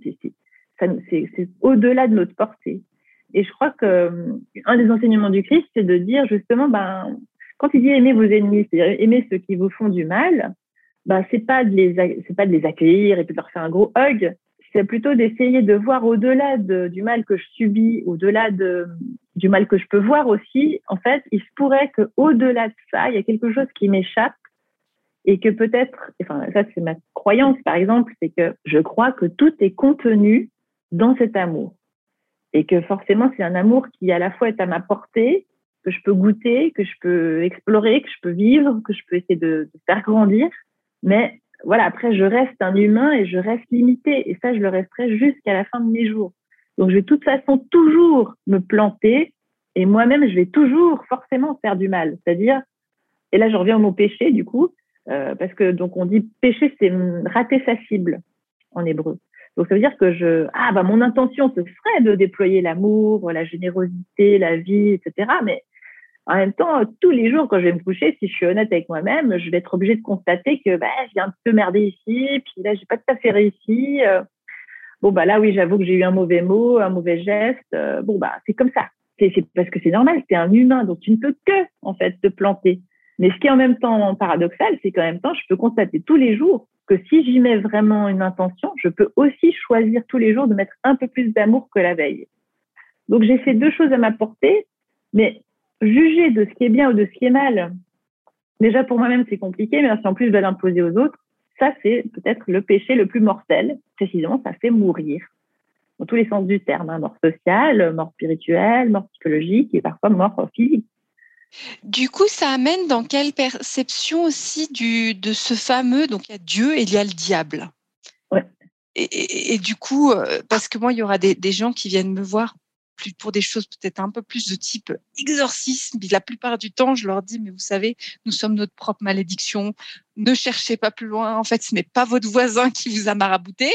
S2: C'est au-delà de notre portée. Et je crois que un des enseignements du Christ, c'est de dire justement, ben, quand il dit aimer vos ennemis, c'est-à-dire aimer ceux qui vous font du mal, ben, c'est pas de les, c'est pas de les accueillir et puis de leur faire un gros hug. C'est plutôt d'essayer de voir au-delà de, du mal que je subis, au-delà de, du mal que je peux voir aussi. En fait, il se pourrait que au-delà de ça, il y a quelque chose qui m'échappe et que peut-être, enfin, ça c'est ma croyance par exemple, c'est que je crois que tout est contenu dans cet amour et que forcément c'est un amour qui à la fois est à ma portée, que je peux goûter, que je peux explorer, que je peux vivre, que je peux essayer de, faire grandir, mais voilà, après je reste un humain et je reste limité et ça je le resterai jusqu'à la fin de mes jours. Donc je vais de toute façon toujours me planter et moi-même je vais toujours forcément faire du mal, c'est-à-dire et là je reviens au mot péché du coup euh, parce que donc on dit péché c'est rater sa cible en hébreu. Donc ça veut dire que je ah bah mon intention ce serait de déployer l'amour, la générosité, la vie, etc. Mais en même temps, tous les jours quand je vais me coucher, si je suis honnête avec moi-même, je vais être obligée de constater que bah, j'ai un peu merdé ici, puis là j'ai pas tout à fait réussi. Euh. bon bah là oui, j'avoue que j'ai eu un mauvais mot, un mauvais geste. Euh. bon bah c'est comme ça. C'est parce que c'est normal, c'est un humain, donc tu ne peux que en fait te planter. Mais ce qui est en même temps paradoxal, c'est qu'en même temps, je peux constater tous les jours que si j'y mets vraiment une intention, je peux aussi choisir tous les jours de mettre un peu plus d'amour que la veille. Donc j'ai ces deux choses à m'apporter, mais juger de ce qui est bien ou de ce qui est mal, déjà pour moi-même c'est compliqué, mais si en plus je dois l'imposer aux autres, ça c'est peut-être le péché le plus mortel. Précisément, ça fait mourir dans tous les sens du terme, hein. mort sociale, mort spirituelle, mort psychologique et parfois mort physique.
S1: Du coup, ça amène dans quelle perception aussi du, de ce fameux, donc il y a Dieu et il y a le diable?
S2: Ouais.
S1: Et, du coup, euh, parce que moi, il y aura des, gens qui viennent me voir plus pour des choses peut-être un peu plus de type exorcisme. la plupart du temps, je leur dis, mais vous savez, nous sommes notre propre malédiction. Ne cherchez pas plus loin. En fait, ce n'est pas votre voisin qui vous a marabouté.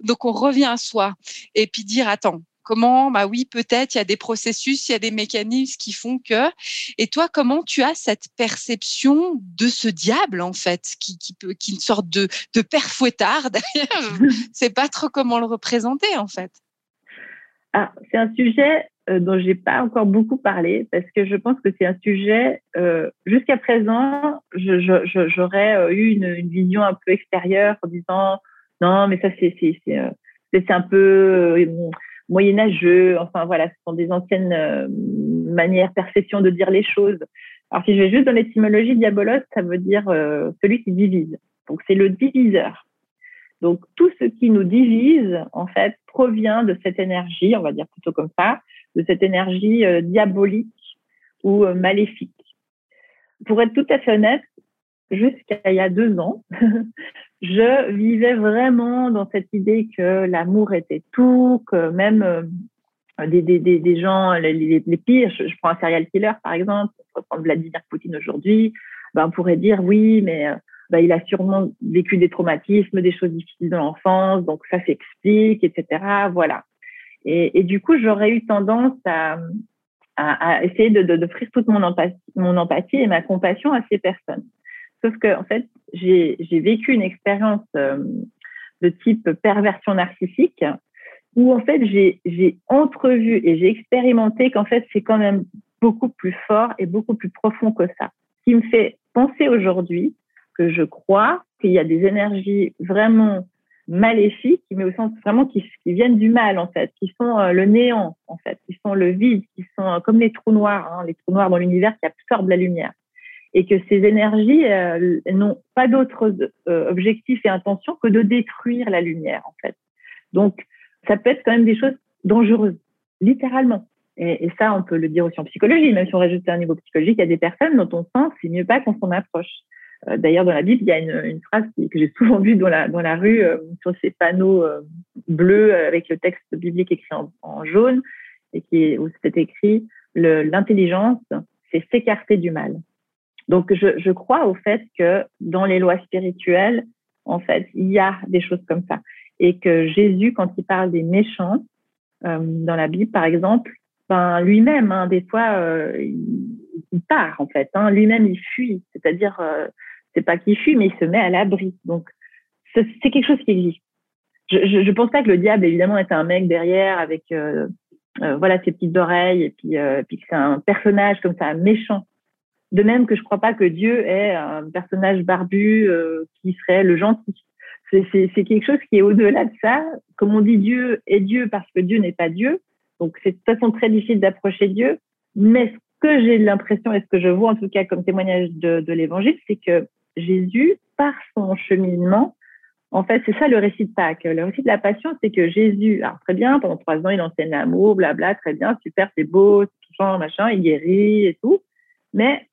S1: Donc, on revient à soi. Et puis dire, attends, Comment Bah oui, peut-être il y a des processus, il y a des mécanismes qui font que. Et toi, comment tu as cette perception de ce diable en fait, qui, qui peut, qui une sorte de, de père fouettard derrière? C'est pas trop comment le représenter en fait.
S2: Ah, c'est un sujet euh, dont j'ai pas encore beaucoup parlé parce que je pense que c'est un sujet euh, jusqu'à présent j'aurais euh, eu une, une, vision un peu extérieure en disant non mais ça c'est c'est c'est un peu moyenâgeux. Enfin voilà, ce sont des anciennes euh, manières, perceptions de dire les choses. Alors si je vais juste dans l'étymologie, diabolos, ça veut dire euh, celui qui divise. Donc c'est le diviseur. Donc tout ce qui nous divise, en fait, provient de cette énergie, on va dire plutôt comme ça, de cette énergie euh, diabolique ou maléfique. Pour être tout à fait honnête, jusqu'à il y a deux ans, je vivais vraiment dans cette idée que l'amour était tout, que même euh, des, gens les, les, pires, je, prends un serial killer par exemple, on prendre Vladimir Poutine aujourd'hui, ben, on pourrait dire oui, mais euh, ben, il a sûrement vécu des traumatismes, des choses difficiles dans l'enfance, donc ça s'explique, etc. Voilà. Et, du coup, j'aurais eu tendance à, essayer d'offrir de, toute mon empathie, mon empathie et ma compassion à ces personnes. Sauf que, en fait, j'ai vécu une expérience euh, de type perversion narcissique où, en fait, j'ai entrevu et j'ai expérimenté qu'en fait, c'est quand même beaucoup plus fort et beaucoup plus profond que ça. Ce qui me fait penser aujourd'hui que je crois qu'il y a des énergies vraiment maléfiques, mais au sens vraiment qui, viennent du mal, en fait, qui sont euh, le néant, en fait, qui sont le vide, qui sont euh, comme les trous noirs, hein, les trous noirs dans l'univers qui absorbent la lumière et que ces énergies euh, n'ont pas d'autres euh, objectifs et intentions que de détruire la lumière, en fait. Donc, ça peut être quand même des choses dangereuses, littéralement. Et, ça, on peut le dire aussi en psychologie, même si on rajoute un niveau psychologique, il y a des personnes dont on sent c'est mieux pas qu'on s'en approche. Euh, D'ailleurs, dans la Bible, il y a une, phrase que j'ai souvent vue dans la, rue, sur ces panneaux bleu avec le texte biblique écrit en, jaune et qui où c'est écrit l'intelligence, c'est s'écarter du mal. Donc, je, crois au fait que dans les lois spirituelles, en fait, il y a des choses comme ça. Et que Jésus, quand il parle des méchants, euh, dans la Bible, par exemple, ben, lui-même, hein, des fois, euh, il, part, en fait. Hein, lui-même, il fuit. C'est-à-dire, euh, c'est pas qu'il fuit, mais il se met à l'abri. Donc, c'est quelque chose qui existe. Je, je, je, pense pas que le diable, évidemment, est un mec derrière avec, voilà, ses petites oreilles et puis, puis que c'est un personnage comme ça, méchant. De même que je crois pas que Dieu est un personnage barbu qui serait le gentil. C'est quelque chose qui est au-delà de ça. Comme on dit, Dieu est Dieu parce que Dieu n'est pas Dieu. Donc, c'est de toute façon très difficile d'approcher Dieu. Mais ce que j'ai l'impression et ce que je vois en tout cas comme témoignage de, de l'évangile, c'est que Jésus, par son cheminement, en fait, c'est ça le récit de Pâques. Le récit de la Passion, c'est que Jésus, alors très bien, pendant trois ans, il enseigne l'amour, blabla, très bien, super, c'est beau, touchant, machin, il guérit et tout. Mais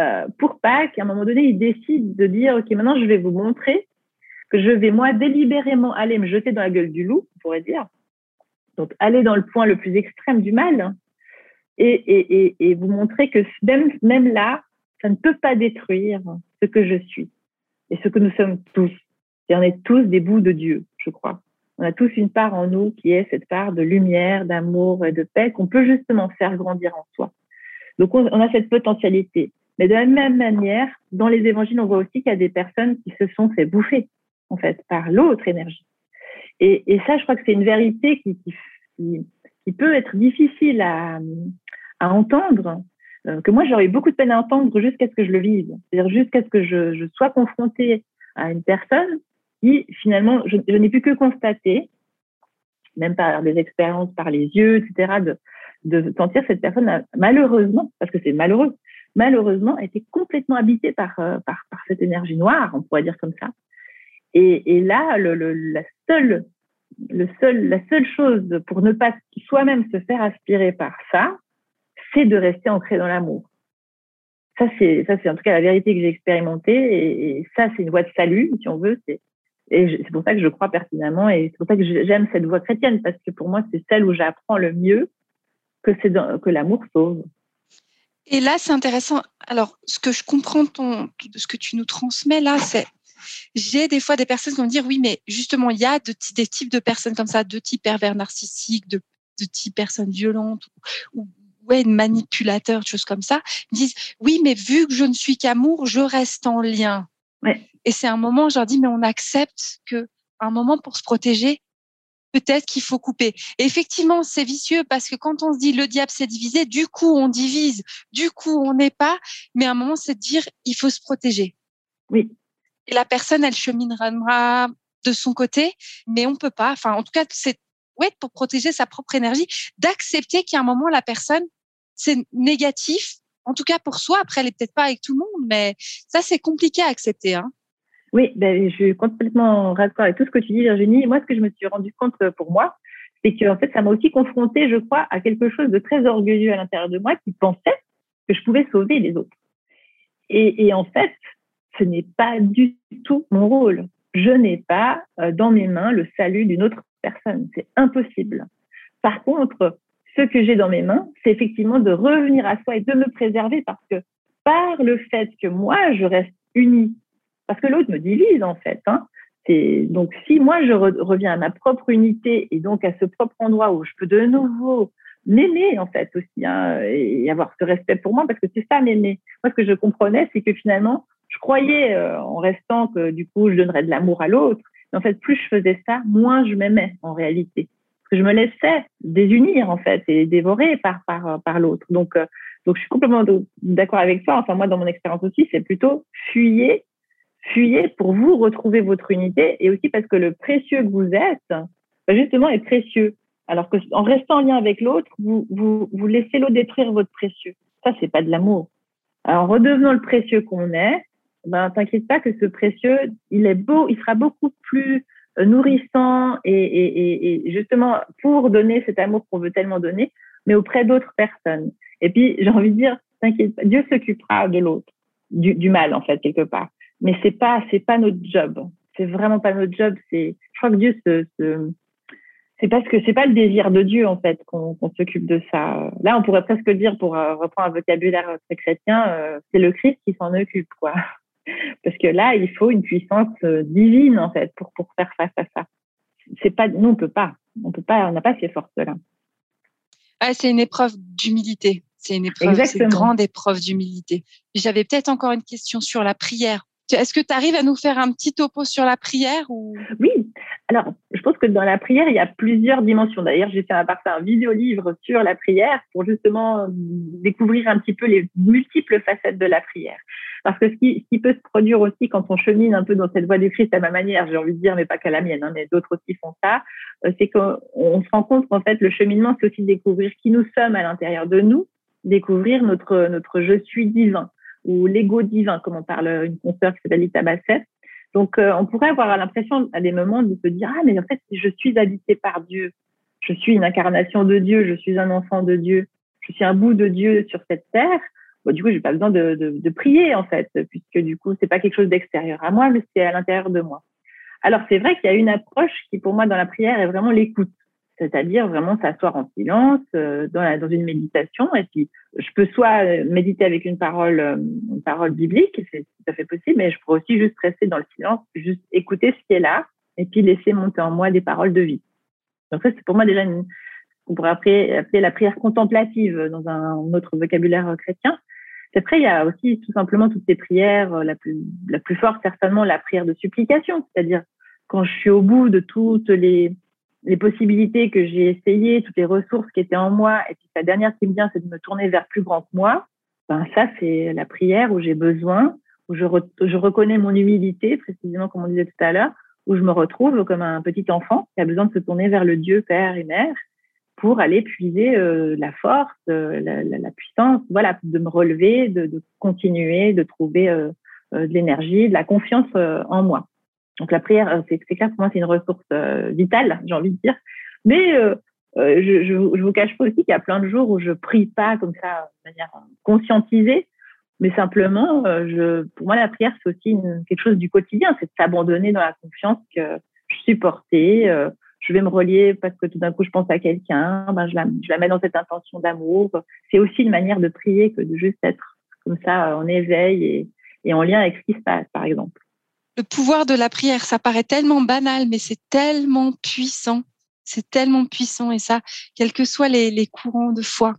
S2: euh, pour Pâques, à un moment donné, il décide de dire, OK, maintenant, je vais vous montrer que je vais, moi, délibérément aller me jeter dans la gueule du loup, on pourrait dire. Donc, aller dans le point le plus extrême du mal et, vous montrer que même, même là, ça ne peut pas détruire ce que je suis et ce que nous sommes tous. Et on est tous des bouts de Dieu, je crois. On a tous une part en nous qui est cette part de lumière, d'amour et de paix qu'on peut justement faire grandir en soi. Donc on, a cette potentialité. Mais de la même manière, dans les évangiles, on voit aussi qu'il y a des personnes qui se sont fait bouffer, en fait, par l'autre énergie. Et, ça, je crois que c'est une vérité qui, peut être difficile à, entendre, euh, que moi j'aurais eu beaucoup de peine à entendre jusqu'à ce que je le vive, c'est-à-dire jusqu'à ce que je, sois confrontée à une personne qui finalement, je, n'ai pu que constater, même par des expériences, par les yeux, etc., de sentir cette personne malheureusement, parce que c'est malheureux, malheureusement été complètement habitée par, euh, par, par cette énergie noire, on pourrait dire comme ça. Et, là, la seule le seul, la seule chose pour ne pas soi-même se faire aspirer par ça, c'est de rester ancré dans l'amour. Ça, c'est, en tout cas la vérité que j'ai expérimentée. Et, ça, c'est une voie de salut, si on veut. Et c'est pour ça que je crois pertinemment. Et c'est pour ça que j'aime cette voie chrétienne, parce que pour moi, c'est celle où j'apprends le mieux que, c'est que l'amour sauve.
S1: Et là, c'est intéressant. Alors, ce que je comprends ton, de ce que tu nous transmets là, c'est j'ai des fois des personnes qui vont me dire oui, mais justement, il y a des types de personnes comme ça, de type pervers narcissique, de, de type personnes violentes ou, ouais, manipulateurs, choses comme ça, ils disent oui, mais vu que je ne suis qu'amour, je reste en lien.
S2: Ouais.
S1: Et c'est un moment, je leur dis, mais on accepte que un moment pour se protéger, peut-être qu'il faut couper. Et effectivement, c'est vicieux parce que quand on se dit le diable s'est divisé, du coup on divise, du coup on n'est pas. Mais à un moment, c'est de dire il faut se protéger.
S2: Oui.
S1: Et la personne, elle cheminera de son côté, mais on peut pas. Enfin, en tout cas, c'est ouais pour protéger sa propre énergie, d'accepter qu'à un moment la personne c'est négatif. En tout cas pour soi. Après, elle est peut-être pas avec tout le monde, mais ça c'est compliqué à accepter. Hein.
S2: Oui, ben, je suis complètement raccord avec tout ce que tu dis, Virginie. Moi, ce que je me suis rendu compte euh, pour moi, c'est que en fait, ça m'a aussi confronté, je crois, à quelque chose de très orgueilleux à l'intérieur de moi qui pensait que je pouvais sauver les autres. Et, et en fait, ce n'est pas du tout mon rôle. Je n'ai pas euh, dans mes mains le salut d'une autre personne. C'est impossible. Par contre, ce que j'ai dans mes mains, c'est effectivement de revenir à soi et de me préserver parce que par le fait que moi, je reste unie parce que l'autre me divise en fait. Hein. Donc si moi je reviens à ma propre unité et donc à ce propre endroit où je peux de nouveau m'aimer en fait aussi hein, et avoir ce respect pour moi parce que c'est ça m'aimer. Moi ce que je comprenais c'est que finalement je croyais euh, en restant que du coup je donnerais de l'amour à l'autre. En fait plus je faisais ça, moins je m'aimais en réalité. Parce que je me laissais désunir en fait et dévorer par par par l'autre. Donc euh, donc je suis complètement d'accord avec toi. Enfin moi dans mon expérience aussi c'est plutôt fuyer fuyez pour vous retrouver votre unité et aussi parce que le précieux que vous êtes, bah, justement, est précieux. Alors que en restant en lien avec l'autre, vous, vous, vous laissez l'autre détruire votre précieux. Ça, c'est pas de l'amour. En redevenant le précieux qu'on est, ben, t'inquiète pas que ce précieux, il est beau, il sera beaucoup plus euh, nourrissant et, et, et justement pour donner cet amour qu'on veut tellement donner, mais auprès d'autres personnes. Et puis, j'ai envie de dire, t'inquiète pas, Dieu s'occupera de l'autre, du, du mal, en fait, quelque part mais c'est pas c'est pas notre job. C'est vraiment pas notre job. C'est je crois que Dieu se, se c'est parce que c'est pas le désir de Dieu en fait qu'on s'occupe de ça. Là, on pourrait presque dire, pour euh, reprendre un vocabulaire très chrétien, euh, c'est le Christ qui s'en occupe, quoi. Parce que là, il faut une puissance euh, divine en fait pour pour faire face à ça. C'est pas, nous on peut pas, on peut pas, on n'a pas ces forces-là.
S1: c'est une épreuve d'humilité. C'est une épreuve, c'est une grande épreuve d'humilité. J'avais peut-être encore une question sur la prière. Est-ce que tu arrives à nous faire un petit topo sur la prière ou...
S2: Oui, alors je pense que dans la prière, il y a plusieurs dimensions. D'ailleurs, j'ai fait un, un vidéo-livre sur la prière pour justement découvrir un petit peu les multiples facettes de la prière. Parce que ce qui, peut se produire aussi quand on chemine un peu dans cette voie du Christ à ma manière, j'ai envie de dire, mais pas qu'à la mienne, hein, mais d'autres aussi font ça, euh, c'est qu'on se rend compte qu'en fait, le cheminement, c'est aussi découvrir qui nous sommes à l'intérieur de nous, découvrir notre, notre je suis divin ou l'ego divin, comme on parle une consoeur qui s'appelle Lita. Donc, euh, on pourrait avoir l'impression à des moments de se dire ah mais en fait je suis habité par Dieu, je suis une incarnation de Dieu, je suis un enfant de Dieu, je suis un bout de Dieu sur cette terre. Du coup, j'ai pas besoin de, de, de, prier en fait, puisque du coup c'est pas quelque chose d'extérieur à moi, mais c'est à l'intérieur de moi. Alors c'est vrai qu'il y a une approche qui pour moi dans la prière est vraiment l'écoute c'est-à-dire vraiment s'asseoir en silence euh, dans, dans, une méditation. Et puis, je peux soit euh, méditer avec une parole, euh, une parole biblique, c'est tout à fait possible, mais je pourrais aussi juste rester dans le silence, juste écouter ce qui est là, et puis laisser monter en moi des paroles de vie. Donc ça, c'est pour moi déjà une, on pourrait appeler, appeler la prière contemplative dans un autre vocabulaire chrétien. Après, il y a aussi tout simplement toutes ces prières, la plus, la plus forte certainement la prière de supplication, c'est-à-dire quand je suis au bout de toutes les les possibilités que j'ai essayées, toutes les ressources qui étaient en moi, et puis la dernière qui me vient, c'est de me tourner vers plus grand que moi. Ben ça, c'est la prière où j'ai besoin, où je, reconnais mon humilité, précisément comme on disait tout à l'heure, où je me retrouve comme un petit enfant qui a besoin de se tourner vers le Dieu Père et Mère pour aller puiser euh, la force, euh, la, puissance, voilà, de me relever, de, continuer, de trouver euh, de l'énergie, de la confiance en moi. Donc la prière, euh, c'est clair pour moi, c'est une ressource euh, vitale, j'ai envie de dire. Mais euh, je, je, vous cache pas aussi qu'il y a plein de jours où je prie pas comme ça de manière conscientisée, mais simplement, je, pour moi, la prière, c'est aussi quelque chose du quotidien, c'est de s'abandonner dans la confiance que je suis portée, je vais me relier parce que tout d'un coup, je pense à quelqu'un, ben, je, la, je la mets dans cette intention d'amour. C'est aussi une manière de prier que de juste être comme ça en éveil et, et en lien avec ce qui se passe, par exemple
S1: le pouvoir de la prière, ça paraît tellement banal, mais c'est tellement puissant. C'est tellement puissant et ça, quels que soient les, courants de foi.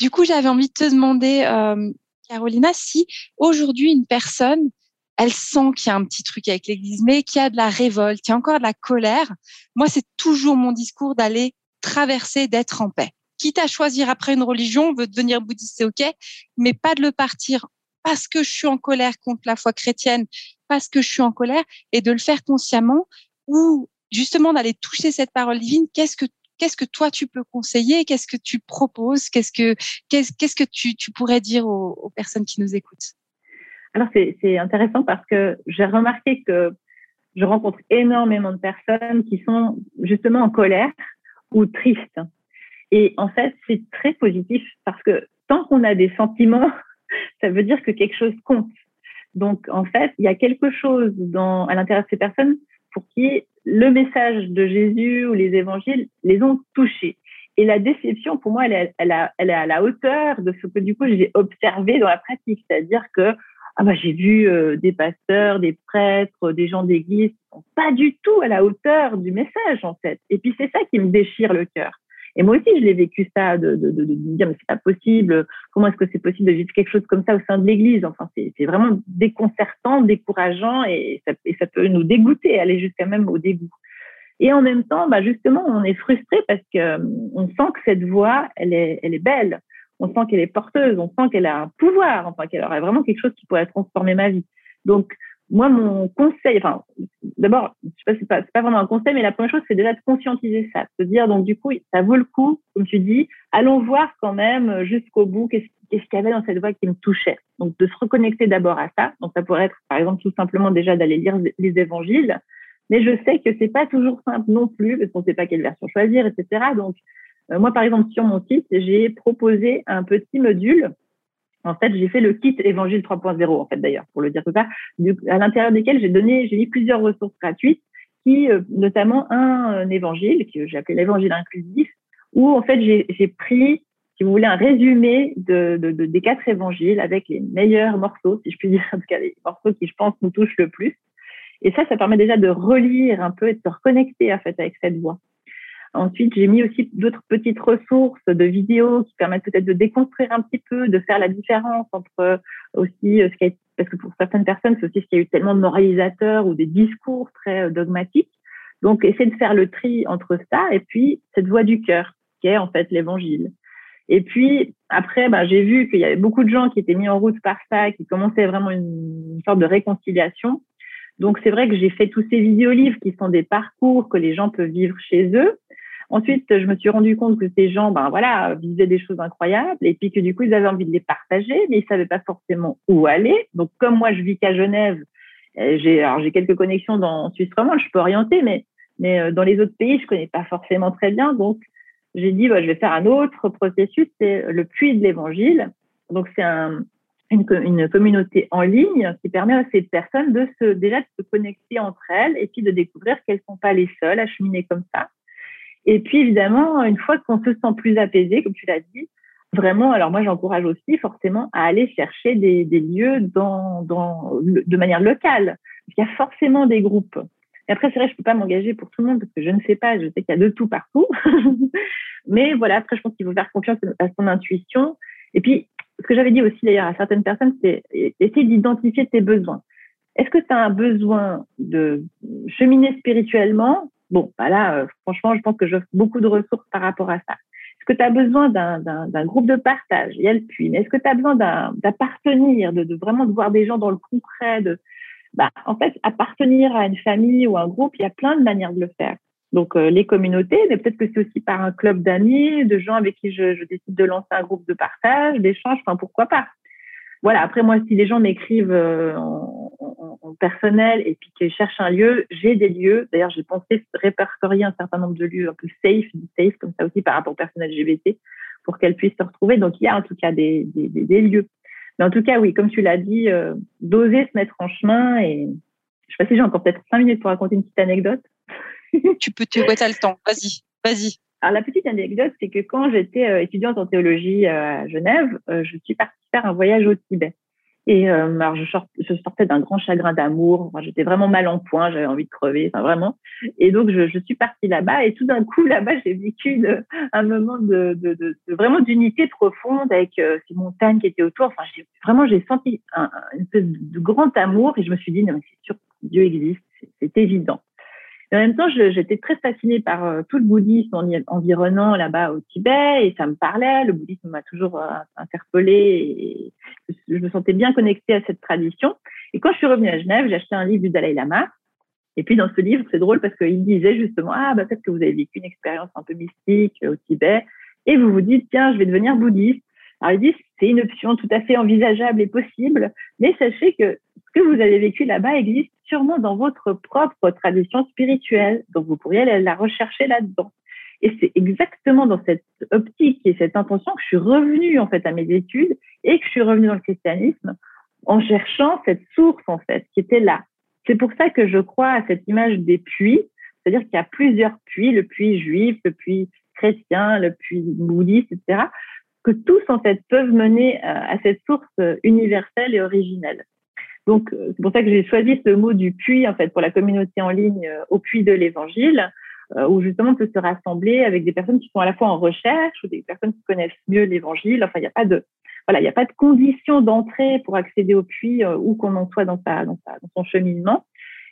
S1: Du coup, j'avais envie de te demander, euh, Carolina, si aujourd'hui une personne, elle sent qu'il y a un petit truc avec l'Église, mais qu'il y a de la révolte, qu'il y a encore de la colère. Moi, c'est toujours mon discours d'aller traverser, d'être en paix. Quitte à choisir après une religion, veut devenir bouddhiste, c'est ok, mais pas de le partir parce que je suis en colère contre la foi chrétienne, parce que je suis en colère, et de le faire consciemment, ou justement d'aller toucher cette parole divine. Qu'est-ce que qu'est-ce que toi tu peux conseiller? Qu'est-ce que tu proposes? Qu'est-ce que qu'est-ce que tu, tu pourrais dire aux, personnes qui nous écoutent?
S2: Alors c'est intéressant parce que j'ai remarqué que je rencontre énormément de personnes qui sont justement en colère ou tristes. Et en fait, c'est très positif parce que tant qu'on a des sentiments, ça veut dire que quelque chose compte. Donc, en fait, il y a quelque chose dans, à l'intérieur de ces personnes pour qui le message de Jésus ou les évangiles les ont touchés. Et la déception, pour moi, elle est, à la hauteur de ce que du coup j'ai observé dans la pratique, c'est-à-dire que ah bah, j'ai vu euh, des pasteurs, des prêtres, des gens d'église pas du tout à la hauteur du message en fait. Et puis c'est ça qui me déchire le cœur. Et moi aussi, je l'ai vécu ça, de, de, de, me dire, mais c'est pas possible, comment est-ce que c'est possible de vivre quelque chose comme ça au sein de l'Église? Enfin, c'est vraiment déconcertant, décourageant, et ça, peut nous dégoûter, aller jusqu'à même au dégoût. Et en même temps, bah justement, on est frustré parce que on sent que cette voix, elle est, elle est belle. On sent qu'elle est porteuse. On sent qu'elle a un pouvoir. Enfin, qu'elle aurait vraiment quelque chose qui pourrait transformer ma vie. Donc, moi, mon conseil, enfin, d'abord, je sais pas, c'est pas, vraiment un conseil, mais la première chose, c'est déjà de conscientiser ça, de se dire, donc, du coup, ça vaut le coup, comme tu dis, allons voir quand même jusqu'au bout qu'est-ce qu'il y avait dans cette voix qui me touchait. Donc, de se reconnecter d'abord à ça. Donc, ça pourrait être, par exemple, tout simplement déjà d'aller lire les évangiles. Mais je sais que c'est pas toujours simple non plus, parce qu'on sait pas quelle version choisir, etc. Donc, euh, moi, par exemple, sur mon site, j'ai proposé un petit module en fait, j'ai fait le kit Évangile 3.0, en fait, d'ailleurs, pour le dire tout ça, à l'intérieur desquels j'ai donné, j'ai mis plusieurs ressources gratuites aussi notamment un, évangile que j'ai appelé l'évangile inclusif, où en fait j'ai pris, si vous voulez, un résumé de, des quatre évangiles avec les meilleurs morceaux, si je puis dire, en tout cas les morceaux qui je pense nous touchent le plus. Et ça, ça permet déjà de relire un peu et de se reconnecter en fait avec cette voix. Ensuite, j'ai mis aussi d'autres petites ressources de vidéos qui permettent peut-être de déconstruire un petit peu, de faire la différence entre euh, aussi euh, ce qui a, parce que pour certaines personnes, c'est aussi ce qu'il y a eu tellement de moralisateurs ou des discours très euh, dogmatiques. Donc, essayer de faire le tri entre ça et puis cette voix du cœur, qui est en fait l'évangile. Et puis, après, bah, j'ai vu qu'il y avait beaucoup de gens qui étaient mis en route par ça, qui commençaient vraiment une, sorte de réconciliation. Donc, c'est vrai que j'ai fait tous ces vidéos-livres qui sont des parcours que les gens peuvent vivre chez eux. Ensuite, je me suis rendu compte que ces gens, ben voilà, vivaient des choses incroyables et puis que du coup, ils avaient envie de les partager, mais ils savaient pas forcément où aller. Donc, comme moi, je vis qu'à Genève, euh, j'ai alors j'ai quelques connexions dans Suisse romande, je peux orienter, mais euh, dans les autres pays, je connais pas forcément très bien. Donc, j'ai dit, bah, je vais faire un autre processus, c'est le puits de l'Évangile. Donc, c'est un, une, communauté en ligne qui permet à ces personnes de déjà de se connecter entre elles et puis de découvrir qu'elles sont pas les seules à cheminer comme ça et puis évidemment, une fois qu'on se sent plus apaisé, comme tu l'as dit, vraiment, alors moi j'encourage aussi forcément à aller chercher des, lieux dans, dans, de manière locale. Il y a forcément des groupes. Et après, c'est vrai, je peux pas m'engager pour tout le monde parce que je ne sais pas, je sais qu'il y a de tout partout. Mais voilà, après, je pense qu'il faut faire confiance à son intuition. Et puis, ce que j'avais dit aussi d'ailleurs à certaines personnes, c'est essayer d'identifier tes besoins. Est-ce que tu as un besoin de cheminer spirituellement Bon, bah là, euh, franchement, je pense que j'offre beaucoup de ressources par rapport à ça. Est-ce que tu as besoin d'un groupe de partage? Il y a le puits. Mais est-ce que tu as besoin d'appartenir, de, de, vraiment de voir des gens dans le concret de, bah, En fait, appartenir à une famille ou un groupe, il y a plein de manières de le faire. Donc, euh, les communautés, mais peut-être que c'est aussi par un club d'amis, de gens avec qui je, je, décide de lancer un groupe de partage, d'échange, enfin, pourquoi pas? Voilà, après moi, si les gens m'écrivent euh, en, personnel et puis qu'ils cherchent un lieu, j'ai des lieux. D'ailleurs, j'ai pensé répertorier un certain nombre de lieux un peu safe, safe comme ça aussi par rapport aux personnes LGBT pour qu'elles puissent se retrouver. Donc, il y a en tout cas des, des, lieux. Mais en tout cas, oui, comme tu l'as dit, euh, d'oser se mettre en chemin et je sais pas si j'ai encore peut-être cinq minutes pour raconter une petite anecdote.
S1: tu peux, tu as le temps. Vas-y, vas-y.
S2: Alors, la petite anecdote, c'est que quand j'étais euh, étudiante en théologie euh, à Genève, euh, je suis partie faire un voyage au Tibet. Et alors, je, sortais d'un grand chagrin d'amour. j'étais vraiment mal en point, j'avais envie de crever, enfin vraiment. Et donc, je, suis partie là-bas. Et tout d'un coup, là-bas, j'ai vécu un moment de, de, de, vraiment d'unité profonde avec ces montagnes qui étaient autour. Enfin, vraiment, j'ai senti un, une espèce de grand amour. Et je me suis dit, non, mais c'est sûr, Dieu existe, c'est évident. En même temps, j'étais très fascinée par euh, tout le bouddhisme environnant là-bas au Tibet et ça me parlait. Le bouddhisme m'a toujours euh, interpellée et je me sentais bien connectée à cette tradition. Et quand je suis revenue à Genève, j'ai acheté un livre du Dalai Lama. Et puis dans ce livre, c'est drôle parce qu'il disait justement ah bah peut-être que vous avez vécu une expérience un peu mystique euh, au Tibet et vous vous dites tiens je vais devenir bouddhiste. Alors il dit c'est une option tout à fait envisageable et possible, mais sachez que ce que vous avez vécu là-bas existe sûrement dans votre propre tradition spirituelle. Donc, vous pourriez la rechercher là-dedans. Et c'est exactement dans cette optique et cette intention que je suis revenue, en fait, à mes études et que je suis revenue dans le christianisme en cherchant cette source, en fait, qui était là. C'est pour ça que je crois à cette image des puits, c'est-à-dire qu'il y a plusieurs puits, le puits juif, le puits chrétien, le puits bouddhiste, etc., que tous, en fait, peuvent mener à cette source universelle et originelle. Donc, euh, c'est pour ça que j'ai choisi ce mot du puits, en fait, pour la communauté en ligne euh, au puits de l'évangile, euh, où justement on peut se rassembler avec des personnes qui sont à la fois en recherche ou des personnes qui connaissent mieux l'évangile. Enfin, il n'y a pas de, voilà, il n'y a pas de condition d'entrée pour accéder au puits où qu'on en soit dans, sa, dans, sa, dans son cheminement.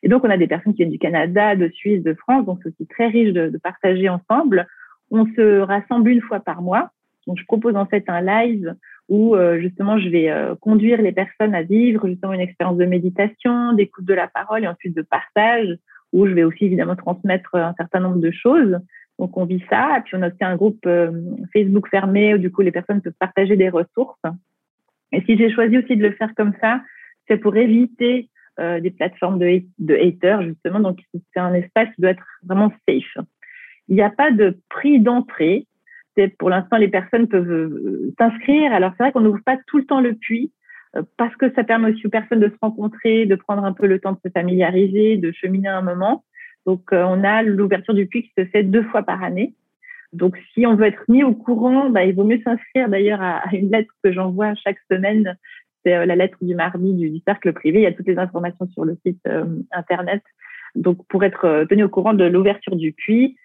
S2: Et donc, on a des personnes qui viennent du Canada, de Suisse, de France, donc c'est aussi très riche de, de partager ensemble. On se rassemble une fois par mois. Donc, je propose en fait un live où euh, justement je vais euh, conduire les personnes à vivre justement une expérience de méditation, d'écoute de la parole et ensuite de partage, où je vais aussi évidemment transmettre un certain nombre de choses. Donc on vit ça, et puis on a aussi un groupe euh, Facebook fermé où du coup les personnes peuvent partager des ressources. Et si j'ai choisi aussi de le faire comme ça, c'est pour éviter des plateformes de, de haters justement. Donc c'est un espace qui doit être vraiment safe. Il n'y a pas de prix d'entrée pour l'instant, les personnes peuvent euh, s'inscrire. Alors, c'est vrai qu'on n'ouvre pas tout le temps le puits euh, parce que ça permet aussi aux personnes de se rencontrer, de prendre un peu le temps de se familiariser, de cheminer un moment. Donc, on a l'ouverture du puits qui se fait deux fois par année. Donc, si on veut être mis au courant, bah, il vaut mieux s'inscrire d'ailleurs à, une lettre que j'envoie chaque semaine. C'est la lettre du mardi du, cercle privé. Il y a toutes les informations sur le site internet. Donc, pour être tenu au courant de l'ouverture du puits,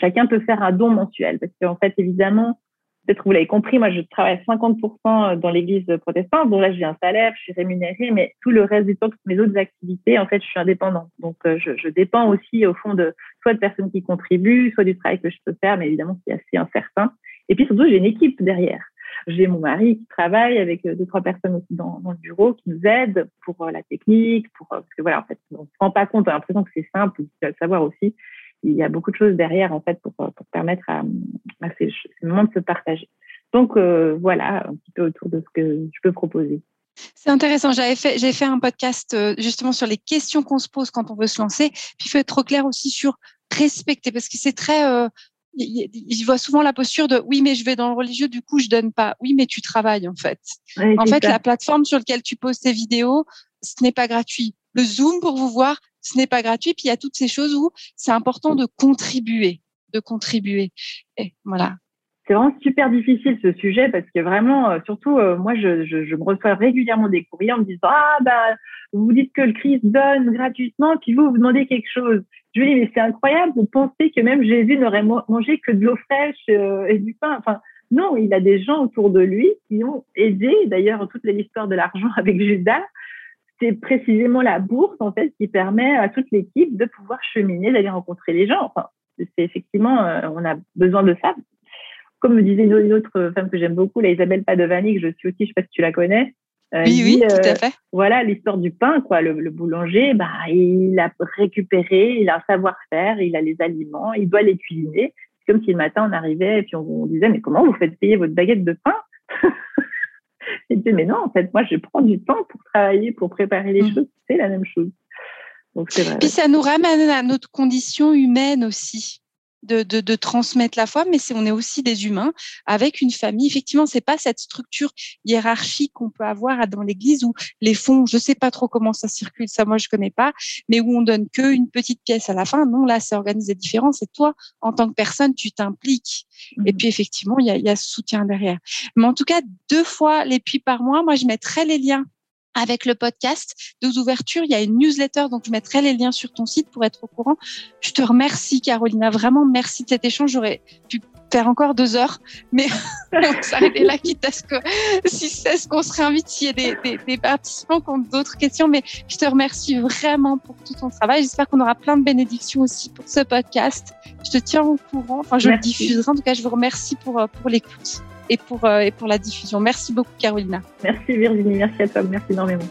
S2: chacun peut faire un don mensuel parce qu'en fait, évidemment, peut-être que vous l'avez compris, moi je travaille à 50% dans l'église protestante, donc là j'ai un salaire, je suis rémunérée, mais tout le reste du temps, toutes mes autres activités, en fait, je suis indépendante. Donc euh, je, je dépends aussi au fond de soit de personnes qui contribuent, soit du travail que je peux faire, mais évidemment c'est assez incertain. Et puis surtout, j'ai une équipe derrière. J'ai mon mari qui travaille avec euh, deux, trois personnes aussi dans, le bureau qui nous aident pour euh, la technique, pour, parce que voilà, en fait, on ne se rend pas compte, on a l'impression que c'est simple, il faut le savoir aussi il y a beaucoup de choses derrière en fait pour, pour permettre à, à ces, ces, moments de se partager. Donc euh, voilà un petit peu autour de ce que je peux proposer.
S1: C'est intéressant. J'avais fait, j'ai fait un podcast euh, justement sur les questions qu'on se pose quand on veut se lancer. Puis il faut être trop clair aussi sur respecter parce que c'est très. Euh, je vois souvent la posture de oui mais je vais dans le religieux du coup je donne pas oui mais tu travailles en fait en fait la plateforme sur laquelle tu poses tes vidéos ce n'est pas gratuit le zoom pour vous voir ce n'est pas gratuit. Puis il y a toutes ces choses où c'est important de contribuer, de contribuer. Voilà.
S2: C'est vraiment super difficile ce sujet parce que vraiment, euh, surtout, euh, moi, je, me reçois régulièrement des courriers en me disant Ah, bah, vous dites que le Christ donne gratuitement, puis vous, vous demandez quelque chose. Je lui dis Mais c'est incroyable, vous pensez que même Jésus n'aurait mangé que de l'eau fraîche euh, et du pain. Enfin, non, il a des gens autour de lui qui ont aidé. D'ailleurs, toute l'histoire de l'argent avec Judas, c'est précisément la bourse en fait qui permet à toute l'équipe de pouvoir cheminer, d'aller rencontrer les gens. Enfin, c'est effectivement, euh, on a besoin de ça. Comme me disait une autre femme que j'aime beaucoup, la Isabelle Padovani, que je suis aussi, je sais pas si tu la connais.
S1: Euh, oui, oui, tout à euh, fait.
S2: Voilà l'histoire du pain, quoi. Le, le, boulanger, bah, il a récupéré, il a un savoir-faire, il a les aliments, il doit les cuisiner. C'est comme si le matin on arrivait et puis on, on disait mais comment vous faites payer votre baguette de pain? Et dit, mais non, en fait, moi, je prends du temps pour travailler, pour préparer les mmh. choses. C'est la même chose.
S1: Donc, vrai. Puis ça nous ramène à notre condition humaine aussi de, de, de, transmettre la foi, mais c'est on est aussi des humains avec une famille. Effectivement, c'est pas cette structure hiérarchique qu'on peut avoir dans l'Église où les fonds, je sais pas trop comment ça circule, ça moi je connais pas, mais où on donne que une petite pièce à la fin. Non, là c'est organisé différent. C'est toi en tant que personne, tu t'impliques. Et mmh. puis effectivement, il y a, y a ce soutien derrière. Mais en tout cas, deux fois les puits par mois, moi je mettrai les liens avec le podcast deux ouvertures. Il y a une newsletter, donc je mettrai les liens sur ton site pour être au courant. Je te remercie, Carolina. Vraiment, merci de cet échange. J'aurais pu faire encore deux heures, mais on va s'arrêter là, quitte à ce que, si c'est ce qu'on se réinvite s'il y a des, des, des participants qui ont d'autres questions. Mais je te remercie vraiment pour tout ton travail. J'espère qu'on aura plein de bénédictions aussi pour ce podcast. Je te tiens au courant. Enfin, je le diffuserai. En tout cas, je vous remercie pour, pour l'écoute et pour, euh, et pour la diffusion. Merci beaucoup, Carolina.
S2: Merci, Virginie. Merci à toi. Merci énormément.